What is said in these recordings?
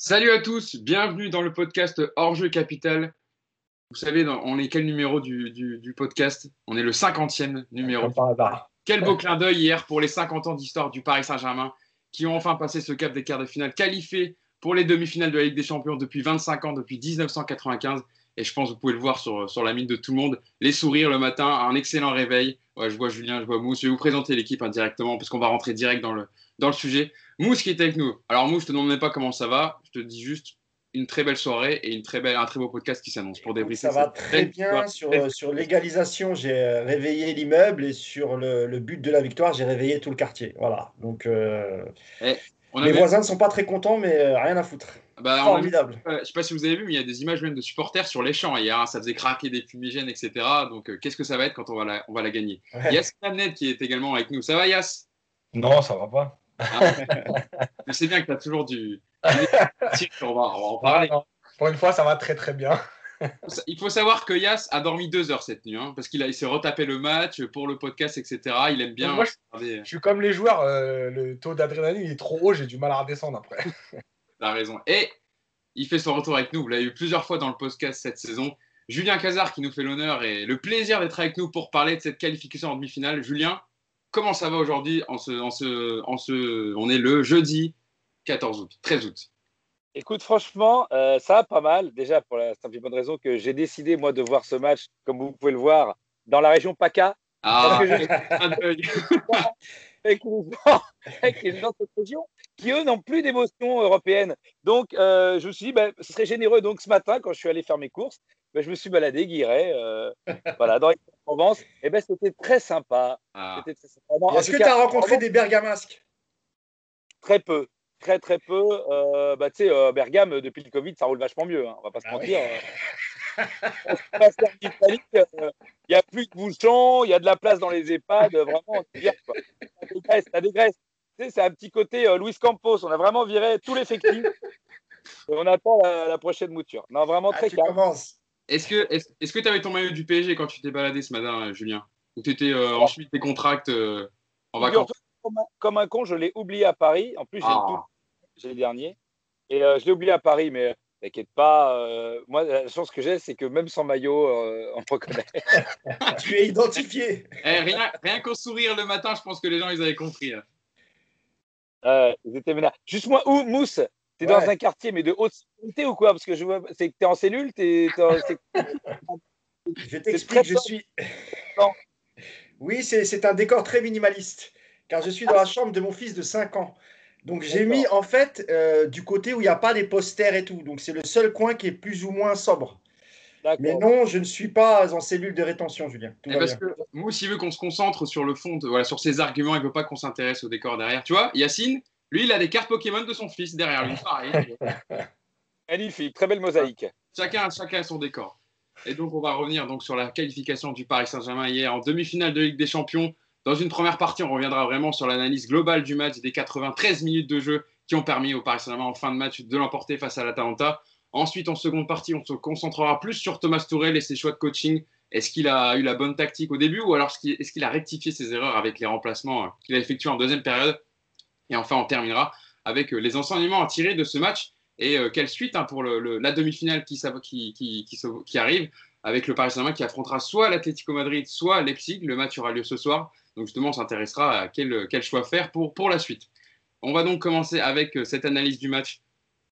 Salut à tous, bienvenue dans le podcast Hors-jeu Capital. Vous savez, dans- on est quel numéro du, du- du podcast? On est le 50e numéro. Quel beau clin d'œil hier pour les 50 ans d'histoire du Paris Saint-Germain qui ont enfin passé ce cap des quarts de finale, qualifiés pour les demi-finales de la Ligue des Champions depuis 25 ans, depuis 1995. Et je pense que vous pouvez le voir sur, sur la mine de tout le monde. Les sourires le matin, un excellent réveil. Ouais, je vois Julien, je vois Mousse. Je vais vous présenter l'équipe indirectement parce qu'on va rentrer direct dans le, dans le sujet. Mousse qui est avec nous. Alors Mousse, je te demande même pas comment ça va. Je te dis juste une très belle soirée et une très belle, un très beau podcast qui s'annonce pour débriefer. Ça va très bien. Sur, euh, sur l'égalisation, j'ai euh, réveillé l'immeuble et sur le, le but de la victoire, j'ai réveillé tout le quartier. Voilà. Donc, euh, On avait- voisins ne sont pas très contents, mais euh, rien à foutre. Bah, on a- Formidable. Euh, je ne sais pas si vous avez vu, mais il y a des images même de supporters sur les champs hier. hein. ça faisait craquer des fumigènes, etc. Donc, euh, qu'est-ce que ça va être quand on va la, on va la gagner? Ouais. Yass qui est également avec nous. Ça va, Yass Non, ça va pas. Je sais bien que tu as toujours du. on, va, on va en parler. Ah, non. Pour une fois, ça va très très bien. Il faut savoir que Yass a dormi deux heures cette nuit, hein, parce qu'il s'est retapé le match pour le podcast, etc. Il aime bien. Moi, je- regarder- Je suis comme les joueurs, euh, le taux d'adrénaline il est trop haut, j'ai du mal à redescendre après. T'as raison. Et il fait son retour avec nous. Vous l'avez eu plusieurs fois dans le podcast cette saison. Julien Cazard qui nous fait l'honneur et le plaisir d'être avec nous pour parler de cette qualification en demi-finale. Julien, comment ça va aujourd'hui en ce, en ce, en ce, On est le jeudi 14 août, 13 août. Écoute, franchement, euh, ça va pas mal. Déjà, pour la simple et bonne raison que j'ai décidé, moi, de voir ce match, comme vous pouvez le voir, dans la région PACA, Ah, Parce que. avec les gens, avec les gens de cette région, qui, eux, n'ont plus d'émotion européenne. Donc, euh, je me suis dit, ben, ce serait généreux. Donc, ce matin, quand je suis allé faire mes courses, ben, je me suis baladé, Guiret, euh, voilà, dans Provence. Et ben, c'était très sympa. Ah. Très sympa. Est-ce que tu as rencontré vraiment, des bergamasques? Très peu. Très, très peu. Euh, bah, tu sais, euh, Bergame, euh, depuis le Covid, ça roule vachement mieux. Hein, on va pas se Ah mentir. On passe Italie, euh, Il n'y a plus de bouchons, il y a de la place dans les EHPAD. euh, Vraiment, c'est bien. quoi. Ça dégraisse, ça dégraisse. Tu sais, c'est un petit côté euh, Luis Campos. On a vraiment viré tout l'effectif. Et on attend la, la prochaine mouture. Non, vraiment Ah, très Tu calme. commences. Est-ce que est-ce, est-ce que tu avais ton maillot du PSG quand tu t'es baladé ce matin, euh, Julien? Ou tu étais en chemise des contracts euh, en vacances? Comme un, comme un con, je l'ai oublié à Paris. En plus, j'ai Ah. le tout- j'ai le dernier. Et euh, je l'ai oublié à Paris, mais t'inquiète pas. euh, moi, la chance que j'ai, c'est que même sans maillot, euh, on me reconnaît. Tu es identifié. Eh, rien, rien qu'au sourire le matin, je pense que les gens ils avaient compris. là. Euh, ils étaient vénères. Juste moi, où, Mousse? T'es Ouais. dans un quartier, mais de haute sécurité ou quoi? Parce que je vois, c'est que t'es en cellule, t'es, en- Je t'explique, je suis. Non. Oui, c'est c'est un décor très minimaliste, car je suis dans la chambre de mon fils de 5 ans. Donc j'ai mis en fait euh, du côté où il n'y a pas des posters et tout. Donc c'est le seul coin qui est plus ou moins sobre. Mais non, je ne suis pas en cellule de rétention, Julien. Tout Eh, va parce bien. que Mousse, il veut qu'on se concentre sur le fond, de- voilà, sur ses arguments, il veut pas qu'on s'intéresse au décor derrière. Tu vois, Yacine, lui, il a des cartes Pokémon de son fils derrière lui. Pareil. Magnifique, très belle mosaïque. chacun, chacun a son décor. Et donc, on va revenir donc sur la qualification du Paris Saint-Germain hier en demi-finale de Ligue des Champions. Dans une première partie, on reviendra vraiment sur l'analyse globale du match des 93 minutes de jeu qui ont permis au Paris Saint-Germain en fin de match de l'emporter face à l'Atalanta. Ensuite, en seconde partie, on se concentrera plus sur Thomas Tourel et ses choix de coaching. Est-ce qu'il a eu la bonne tactique au début ou alors est-ce qu'il- a rectifié ses erreurs avec les remplacements euh, qu'il a effectués en deuxième période? Et enfin, on terminera avec euh, les enseignements à tirer de ce match et euh, quelle suite hein, pour la demi-finale qui arrive avec le Paris Saint-Germain qui affrontera soit l'Atlético Madrid, soit Leipzig. Le match aura lieu ce soir. Donc justement, on s'intéressera à quel, choix faire pour, la suite. On va donc commencer avec euh, cette analyse du match.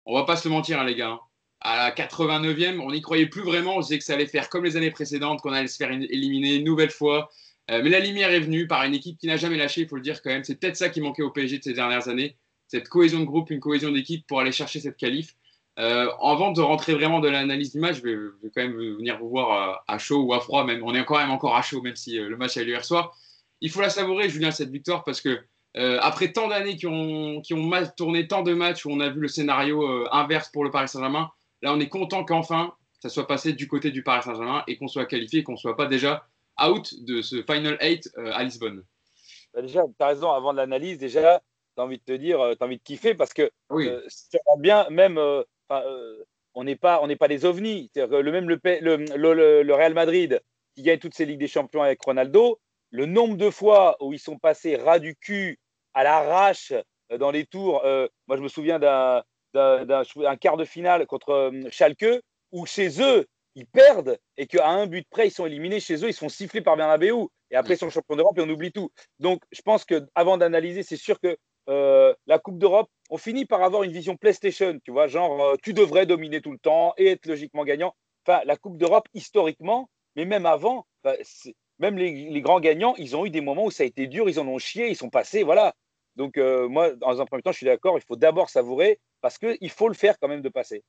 On va pas se mentir, hein, les gars. hein. À la 89e, on n'y croyait plus vraiment. On disait que ça allait faire comme les années précédentes, qu'on allait se faire éliminer une nouvelle fois. Euh, mais la lumière est venue par une équipe qui n'a jamais lâché, il faut le dire quand même. C'est peut-être ça qui manquait au PSG de ces dernières années. Cette cohésion de groupe, une cohésion d'équipe pour aller chercher cette qualif. Euh, avant de rentrer vraiment dans l'analyse du match, je vais, je vais quand même venir vous voir à, à chaud ou à froid. Même. On est quand même encore à chaud, même si euh, le match a eu lieu hier soir. Il faut la savourer, Julien, cette victoire, parce que euh, après tant d'années qui ont, qui ont mal tourné, tant de matchs où on a vu le scénario euh, inverse pour le Paris Saint-Germain, là, on est content qu'enfin, ça soit passé du côté du Paris Saint-Germain et qu'on soit qualifié, qu'on ne soit pas déjà out de ce Final 8 euh, à Lisbonne. Bah, déjà, tu as raison, avant de l'analyse, déjà, tu as envie de te dire, tu as envie de kiffer parce que Oui, euh, si tu regardes bien, même, euh, euh, on n'est pas, on n'est pas des ovnis. Que le même le, Real Madrid qui gagne toutes ses Ligues des Champions avec Ronaldo, le nombre de fois où ils sont passés ras du cul à l'arrache euh, dans les tours. euh, moi, je me souviens d'un quart de finale contre euh, Schalke, où chez eux, ils perdent et qu'à un but près, ils sont éliminés chez eux, ils sont sifflés par Bernabeu. Et après, ils sont champions d'Europe et on oublie tout. Donc, je pense qu'avant d'analyser, c'est sûr que euh, la Coupe d'Europe, on finit par avoir une vision PlayStation, tu vois, genre, euh, tu devrais dominer tout le temps et être logiquement gagnant. Enfin, la Coupe d'Europe, historiquement, mais même avant, même les, grands gagnants, ils ont eu des moments où ça a été dur, ils en ont chié, ils sont passés, voilà. Donc, euh, moi, dans un premier temps, je suis d'accord, il faut d'abord savourer parce qu'il faut le faire quand même de passer.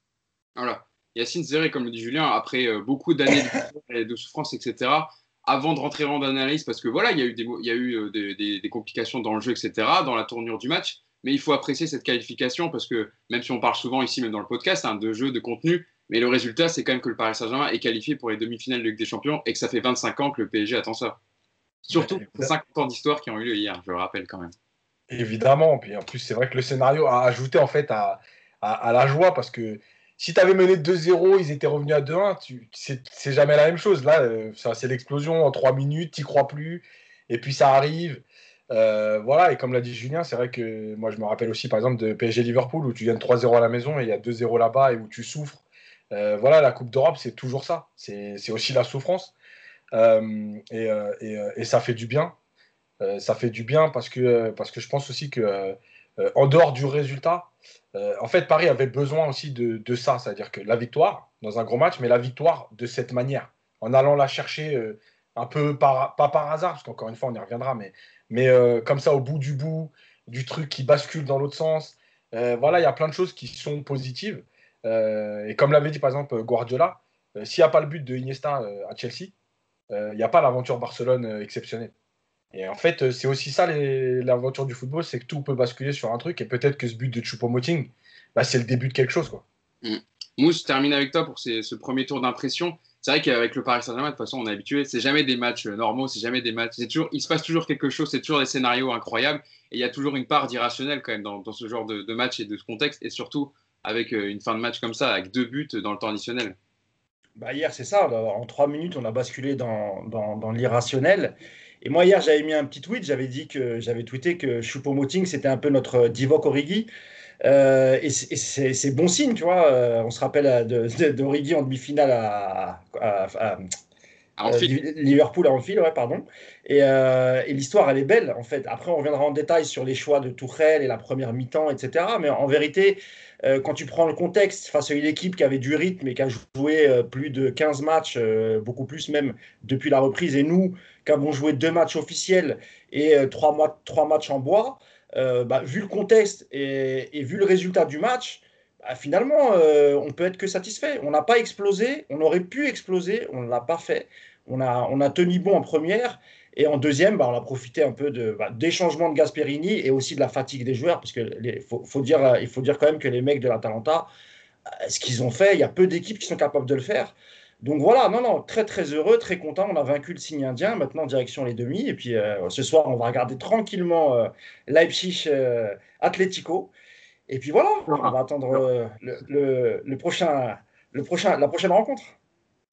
Voilà. Yacine Zéré, comme le dit Julien, après beaucoup d'années de, souffrance, etc., avant de rentrer en analyse, parce que voilà, il y a eu, des, il y a eu euh, des, complications dans le jeu, etc., dans la tournure du match, mais il faut apprécier cette qualification parce que même si on parle souvent ici, même dans le podcast, hein, de jeu, de contenu, mais le résultat, c'est quand même que le Paris Saint-Germain est qualifié pour les demi-finales de Ligue des Champions et que ça fait 25 ans que le PSG attend ça. Surtout 50 ans d'histoire qui ont eu lieu hier, je le rappelle quand même. Évidemment, puis en plus, c'est vrai que le scénario a ajouté en fait à, à la joie parce que si tu avais mené 2-0, ils étaient revenus à 2-1, c'est jamais la même chose. Là, euh, c'est l'explosion en 3 minutes, tu crois plus, et puis ça arrive. Euh, voilà, et comme l'a dit Julien, c'est vrai que moi je me rappelle aussi par exemple de PSG Liverpool où tu gagnes 3-0 à la maison et il y a 2-0 là-bas et où tu souffres. Euh, voilà, la Coupe d'Europe, c'est toujours ça. C'est aussi la souffrance. Et, et, ça fait du bien. ça fait du bien parce que, parce que je pense aussi que en dehors du résultat, euh, en fait, Paris avait besoin aussi de, ça, c'est-à-dire que la victoire dans un gros match, mais la victoire de cette manière, en allant la chercher euh, un peu par, pas par hasard, parce qu'encore une fois, on y reviendra, mais, mais euh, comme ça, au bout du bout, du truc qui bascule dans l'autre sens. voilà, il y a plein de choses qui sont positives. et comme l'avait dit par exemple Guardiola, s'il n'y a pas le but de Iniesta à Chelsea, il n'y a pas l'aventure Barcelone exceptionnelle. Et en fait, euh, c'est aussi ça l'aventure du football, c'est que tout peut basculer sur un truc. Et peut-être que ce but de Choupo-Moting, bah, c'est le début de quelque chose. Quoi. Mm. Mousse, je termine avec toi pour ce premier tour d'impression. C'est vrai qu'avec le Paris Saint-Germain, de toute façon, on est habitué. C'est jamais des matchs euh, normaux, c'est jamais des matchs. Toujours, il se passe toujours quelque chose, c'est toujours des scénarios incroyables. Et il y a toujours une part d'irrationnel quand même dans, ce genre de, match et de ce contexte. Et surtout avec euh, une fin de match comme ça, avec deux buts dans le temps additionnel. Bah hier, c'est ça. En trois minutes, on a basculé dans, dans, dans l'irrationnel. Et moi, hier, j'avais mis un petit tweet, j'avais dit que j'avais tweeté que Choupo-Moting, c'était un peu notre Divock Origi. Euh, et c'est bon signe, tu vois. Euh, on se rappelle d'Origi en demi-finale à, à, euh, Liverpool à Anfield, ouais, pardon. Et, et l'histoire, elle est belle, en fait. Après, on reviendra en détail sur les choix de Tourelle et la première mi-temps, etc. Mais en vérité, quand tu prends le contexte face à une équipe qui avait du rythme et qui a joué plus de 15 matchs, beaucoup plus même depuis la reprise, et nous, qui avons joué deux matchs officiels et euh, trois, trois matchs en bois, euh, bah, vu le contexte et, vu le résultat du match, bah, finalement, euh, on peut être que satisfait. On n'a pas explosé, on aurait pu exploser, on ne l'a pas fait. On a, on a tenu bon en première. Et en deuxième, bah, on a profité un peu de, des changements de Gasperini et aussi de la fatigue des joueurs, parce qu'il faut, faut, dire, il faut dire quand même que les mecs de l'Atalanta, ce qu'ils ont fait, il y a peu d'équipes qui sont capables de le faire. Donc voilà, non, non, très très heureux, très content. On a vaincu le signe indien, maintenant direction les demi. Et puis euh, ce soir, on va regarder tranquillement euh, Leipzig euh, Atletico. Et puis voilà, on va attendre le, prochain, le prochain, la prochaine rencontre.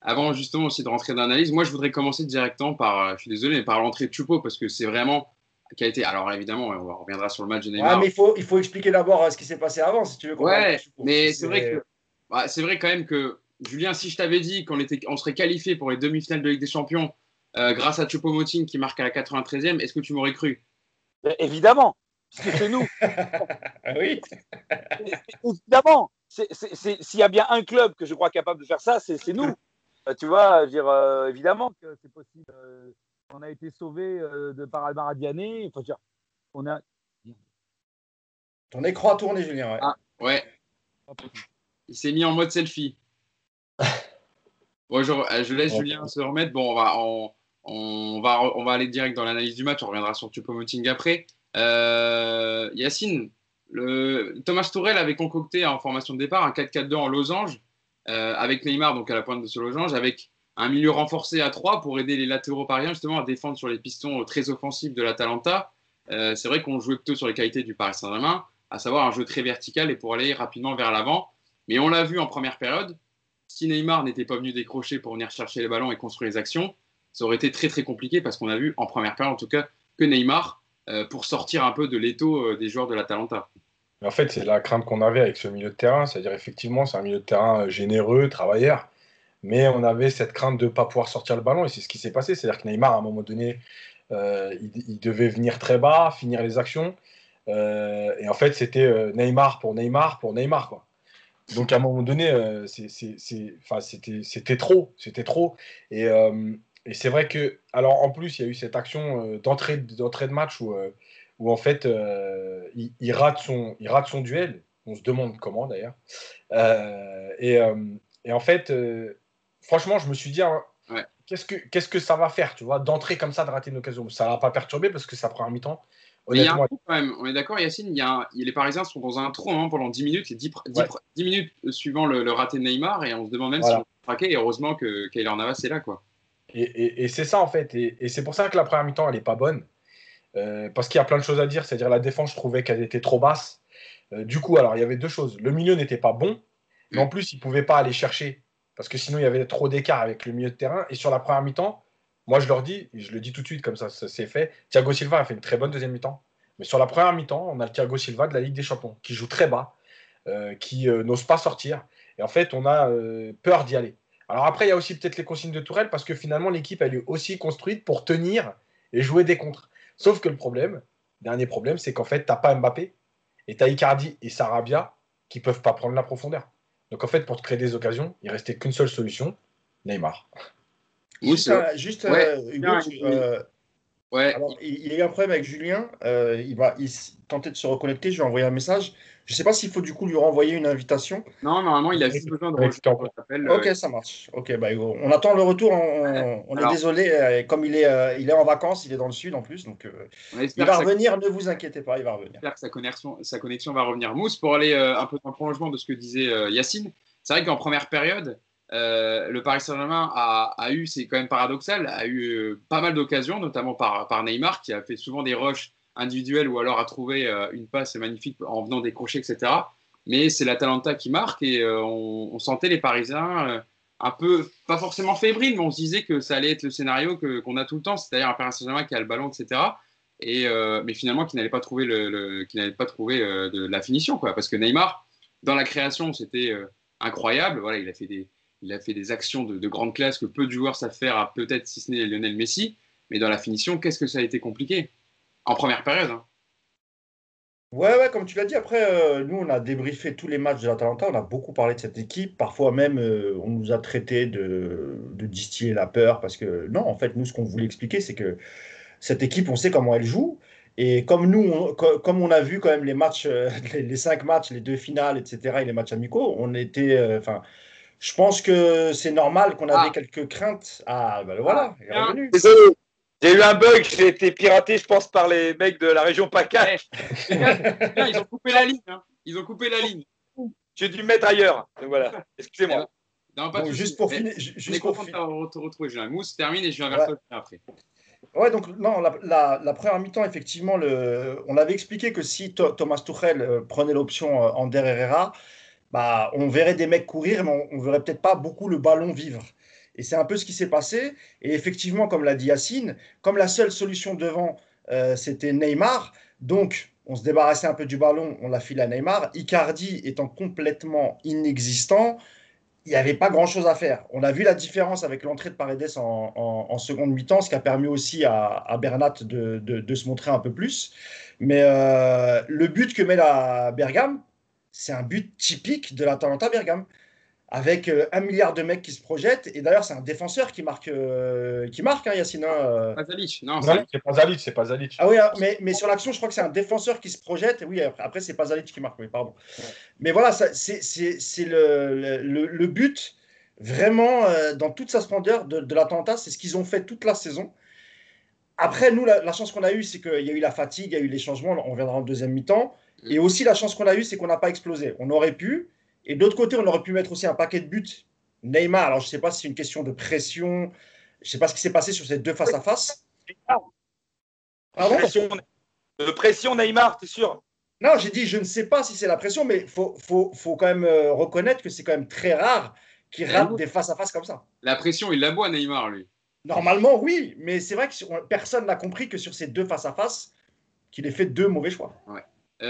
Avant justement aussi de rentrer dans l'analyse, moi je voudrais commencer directement par, je suis désolé, mais par l'entrée de Choupo parce que c'est vraiment qui a été. Alors évidemment, on reviendra sur le match de Neymar. Ouais, mais il faut, il faut expliquer d'abord ce qui s'est passé avant, si tu veux. Ouais, mais c'est vrai que c'est vrai quand même que Julien, si je t'avais dit qu'on on serait qualifié pour les demi-finales de Ligue des Champions euh, grâce à Choupo-Moting qui marque à la 93e, est-ce que tu m'aurais cru? Évidemment, parce que c'est nous. oui. Évidemment. S'il y a bien un club que je crois capable de faire ça, c'est nous. Euh, tu vois, dire, euh, évidemment que c'est possible. on a été sauvé de par Almar Il faut dire, on a. Ton écran a tourné, Julien. Ouais. Ah, ouais. Il s'est mis en mode selfie. Bonjour, euh, je, laisse Julien se remettre. Bon, on va, on, va, on va aller direct dans l'analyse du match. On reviendra sur Tupomoting après. Euh, Yacine, le, Thomas Tourel avait concocté en formation de départ un 4-4-2 en losange euh, avec Neymar donc à la pointe de ce losange, avec un milieu renforcé à 3 pour aider les latéraux pariens justement à défendre sur les pistons très offensifs de l'Atalanta. Euh, c'est vrai qu'on jouait plutôt sur les qualités du Paris Saint-Germain, à savoir un jeu très vertical et pour aller rapidement vers l'avant. Mais on l'a vu en première période, si Neymar n'était pas venu décrocher pour venir chercher les ballons et construire les actions, ça aurait été très très compliqué parce qu'on a vu en première période en tout cas que Neymar euh, pour sortir un peu de l'étau euh, des joueurs de l'Atalanta. En fait, c'est la crainte qu'on avait avec ce milieu de terrain. C'est-à-dire, effectivement, c'est un milieu de terrain euh, généreux, travailleur. Mais on avait cette crainte de ne pas pouvoir sortir le ballon. Et c'est ce qui s'est passé. C'est-à-dire que Neymar, à un moment donné, euh, il, devait venir très bas, finir les actions. Euh, et en fait, c'était Neymar pour Neymar pour Neymar. Donc, à un moment donné, c'était trop. C'était trop. Et, et c'est vrai que, alors en plus, il y a eu cette action d'entrée de match où où en fait euh, il, rate son, il rate son duel. On se demande comment d'ailleurs. Euh, et, euh, et, en fait, franchement, je me suis dit, hein, qu'est-ce, que, qu'est-ce que ça va faire, tu vois, d'entrer comme ça, de rater une occasion? Ça ne va pas perturber parce que ça prend un mi-temps. il y a un quand même. On est d'accord, Yacine, il y a les Parisiens sont dans un trou hein, pendant 10 minutes, et 10, 10, minutes suivant le, raté de Neymar, et on se demande même si on craquer, et heureusement que Kaylor Navas est là. Quoi. Et, et, et c'est ça en fait, et, c'est pour ça que la première mi-temps, elle n'est pas bonne. Euh, parce qu'il y a plein de choses à dire. C'est-à-dire la défense, je trouvais qu'elle était trop basse. Euh, du coup, alors il y avait deux choses. Le milieu n'était pas bon, mais en plus, il ne pouvait pas aller chercher. Parce que sinon, il y avait trop d'écart avec le milieu de terrain. Et sur la première mi-temps, moi, je leur dis, et je le dis tout de suite comme ça, ça c'est fait. Thiago Silva a fait une très bonne deuxième mi-temps. Mais sur la première mi-temps, on a le Thiago Silva de la Ligue des Champions, qui joue très bas, euh, qui n'ose pas sortir. Et en fait, on a peur d'y aller. Alors après, il y a aussi peut-être les consignes de Tourelle, parce que finalement, l'équipe, elle est aussi construite pour tenir et jouer des contres. Sauf que le problème, dernier problème, c'est qu'en fait, tu n'as pas Mbappé et tu as Icardi et Sarabia qui peuvent pas prendre la profondeur. Donc en fait, pour te créer des occasions, il restait qu'une seule solution, Neymar. Juste, juste euh, euh, ouais. il, y a eu un problème avec Julien. Euh, il va il tentait de se reconnecter. Je lui ai envoyé un message. Je ne sais pas s'il faut du coup lui renvoyer une invitation. Non, normalement, il a juste besoin de rejoindre. Ok, ça marche. Ok, bah, on attend le retour. On, est désolé. Euh, comme il est, euh, il est en vacances, il est dans le sud en plus. Donc, euh, il va revenir. Ne vous inquiétez pas, il va revenir. J'espère que sa connexion, sa connexion va revenir. Mousse, pour aller un peu dans le prolongement de ce que disait Yacine, c'est vrai qu'en première période, le Paris Saint-Germain a, a, eu, c'est quand même paradoxal, a eu pas mal d'occasions, notamment par, Neymar, qui a fait souvent des rushs individuel ou alors à trouver euh, une passe magnifique en venant décrocher, etc. Mais c'est l'Atalanta qui marque et euh, on, sentait les Parisiens euh, un peu, pas forcément fébriles, mais on se disait que ça allait être le scénario qu'on a tout le temps, c'est-à-dire un Paris Saint-Germain qui a le ballon, etc. Et, mais finalement qui n'allait pas trouver, le, qui n'allait pas trouver la finition, quoi. Parce que Neymar, dans la création, c'était incroyable. Voilà, il a fait des, il a fait des actions de, de, grande classe que peu de joueurs savent faire, peut-être si ce n'est Lionel Messi. Mais dans la finition, qu'est-ce que ça a été compliqué? En première période. Hein. Ouais, ouais, comme tu l'as dit, après, euh, nous, on a débriefé tous les matchs de l'Atalanta, on a beaucoup parlé de cette équipe. Parfois même, euh, on nous a traité de, distiller la peur, parce que non, en fait, nous, ce qu'on voulait expliquer, c'est que cette équipe, on sait comment elle joue. Et comme nous, comme on a vu quand même les matchs, euh, les, cinq matchs, les deux finales, etc., et les matchs amicaux, on était. Je pense que c'est normal qu'on avait ah. quelques craintes. Ah, ben voilà, il est revenu. J'ai eu un bug, j'ai été piraté, je pense, par les mecs de la région PACA. Ils ont coupé la ligne. Hein. Ils ont coupé la ligne. J'ai dû me mettre ailleurs. voilà. Excusez-moi. Non, pas juste pour finir. Juste pour finir. retrouver. J'ai un mousse, termine et je viens vers toi après. Ouais, donc non, la, la, première mi-temps, effectivement, le, on avait expliqué que si Thomas Tuchel euh, prenait l'option euh, Ander Herrera, bah, on verrait des mecs courir, mais on, ne verrait peut-être pas beaucoup le ballon vivre. Et c'est un peu ce qui s'est passé. Et effectivement, comme l'a dit Yacine, comme la seule solution devant, euh, c'était Neymar, donc on se débarrassait un peu du ballon, on l'a filé à Neymar. Icardi étant complètement inexistant, il n'y avait pas grand-chose à faire. On a vu la différence avec l'entrée de Paredes en, seconde mi-temps, ce qui a permis aussi à, Bernat de, se montrer un peu plus. Mais euh, le but que met la Bergame, c'est un but typique de la l'Atalanta Bergame avec euh, un milliard de mecs qui se projettent. Et d'ailleurs, c'est un défenseur qui marque, euh, qui marque, hein, Yacine. Hein, euh. Pas Zalic, non. c'est pas Zalic, c'est pas Zalic. Ah oui, hein, mais, mais sur l'action, je crois que c'est un défenseur qui se projette. Oui, après, c'est pas Zalic qui marque, oui, pardon. Mais voilà, c'est le, le, le, but, vraiment, dans toute sa splendeur de, de l'attentat, c'est ce qu'ils ont fait toute la saison. Après, nous, la, chance qu'on a eue, c'est qu'il y a eu la fatigue, il y a eu les changements, on viendra en deuxième mi-temps. Et aussi, la chance qu'on a eue, c'est qu'on n'a pas explosé. On aurait pu, et d'autre côté, on aurait pu mettre aussi un paquet de buts. Neymar, alors je ne sais pas si c'est une question de pression, je ne sais pas ce qui s'est passé sur ces deux face-à-face. Pardon? Pression, de pression, Neymar, es sûr? Non, j'ai dit je ne sais pas si c'est la pression, mais il faut, faut, faut, quand même euh, reconnaître que c'est quand même très rare qu'il rate des face-à-face comme ça. La pression, il la boit, Neymar, lui. Normalement, oui, mais c'est vrai que personne n'a compris que sur ces deux face-à-face, qu'il ait fait deux mauvais choix. Ouais.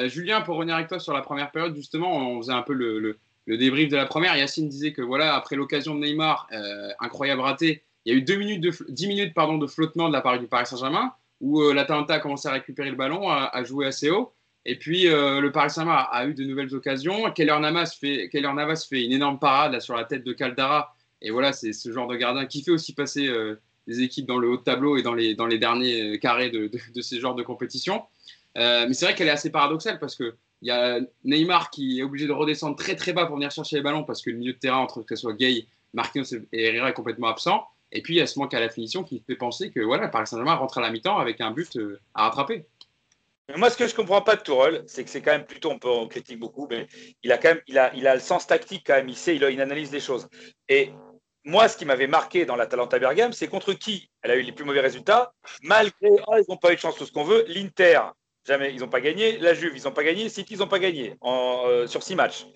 Julien, pour revenir avec toi sur la première période, justement, on faisait un peu le, débrief de la première. Yacine disait que voilà, après l'occasion de Neymar, incroyable raté, il y a eu deux minutes de, 10 minutes pardon, de flottement de la part du Paris Saint-Germain, où l'Atalanta a commencé à récupérer le ballon, à, jouer assez haut. Et puis le Paris Saint-Germain a, eu de nouvelles occasions. Keller Navas fait, Navas fait une énorme parade sur la tête de Caldara et voilà, c'est ce genre de gardien qui fait aussi passer euh, des équipes dans le haut de tableau et dans les, dans les derniers euh, carrés de, de, ces genres de compétition. Euh, mais c'est vrai qu'elle est assez paradoxale parce qu'il y a Neymar qui est obligé de redescendre très très bas pour venir chercher les ballons parce que le milieu de terrain, entre que ce soit Gay, Marquinhos et Herrera, est complètement absent. Et puis il y a ce manque à la finition qui fait penser que voilà, Paris Saint-Germain rentre à la mi-temps avec un but à rattraper. Moi, ce que je comprends pas de Tourelle, c'est que c'est quand même plutôt, on peut critique beaucoup, mais il a quand même, il a, il a le sens tactique quand même. Il sait, il, a, il analyse les choses. Et moi, ce qui m'avait marqué dans l'Atalanta Bergame, c'est contre qui elle a eu les plus mauvais résultats, malgré, oh, ils n'ont pas eu de chance, tout ce qu'on veut. L'Inter, jamais, ils n'ont pas gagné. La Juve, ils n'ont pas gagné. City, ils n'ont pas gagné euh, sur six matchs.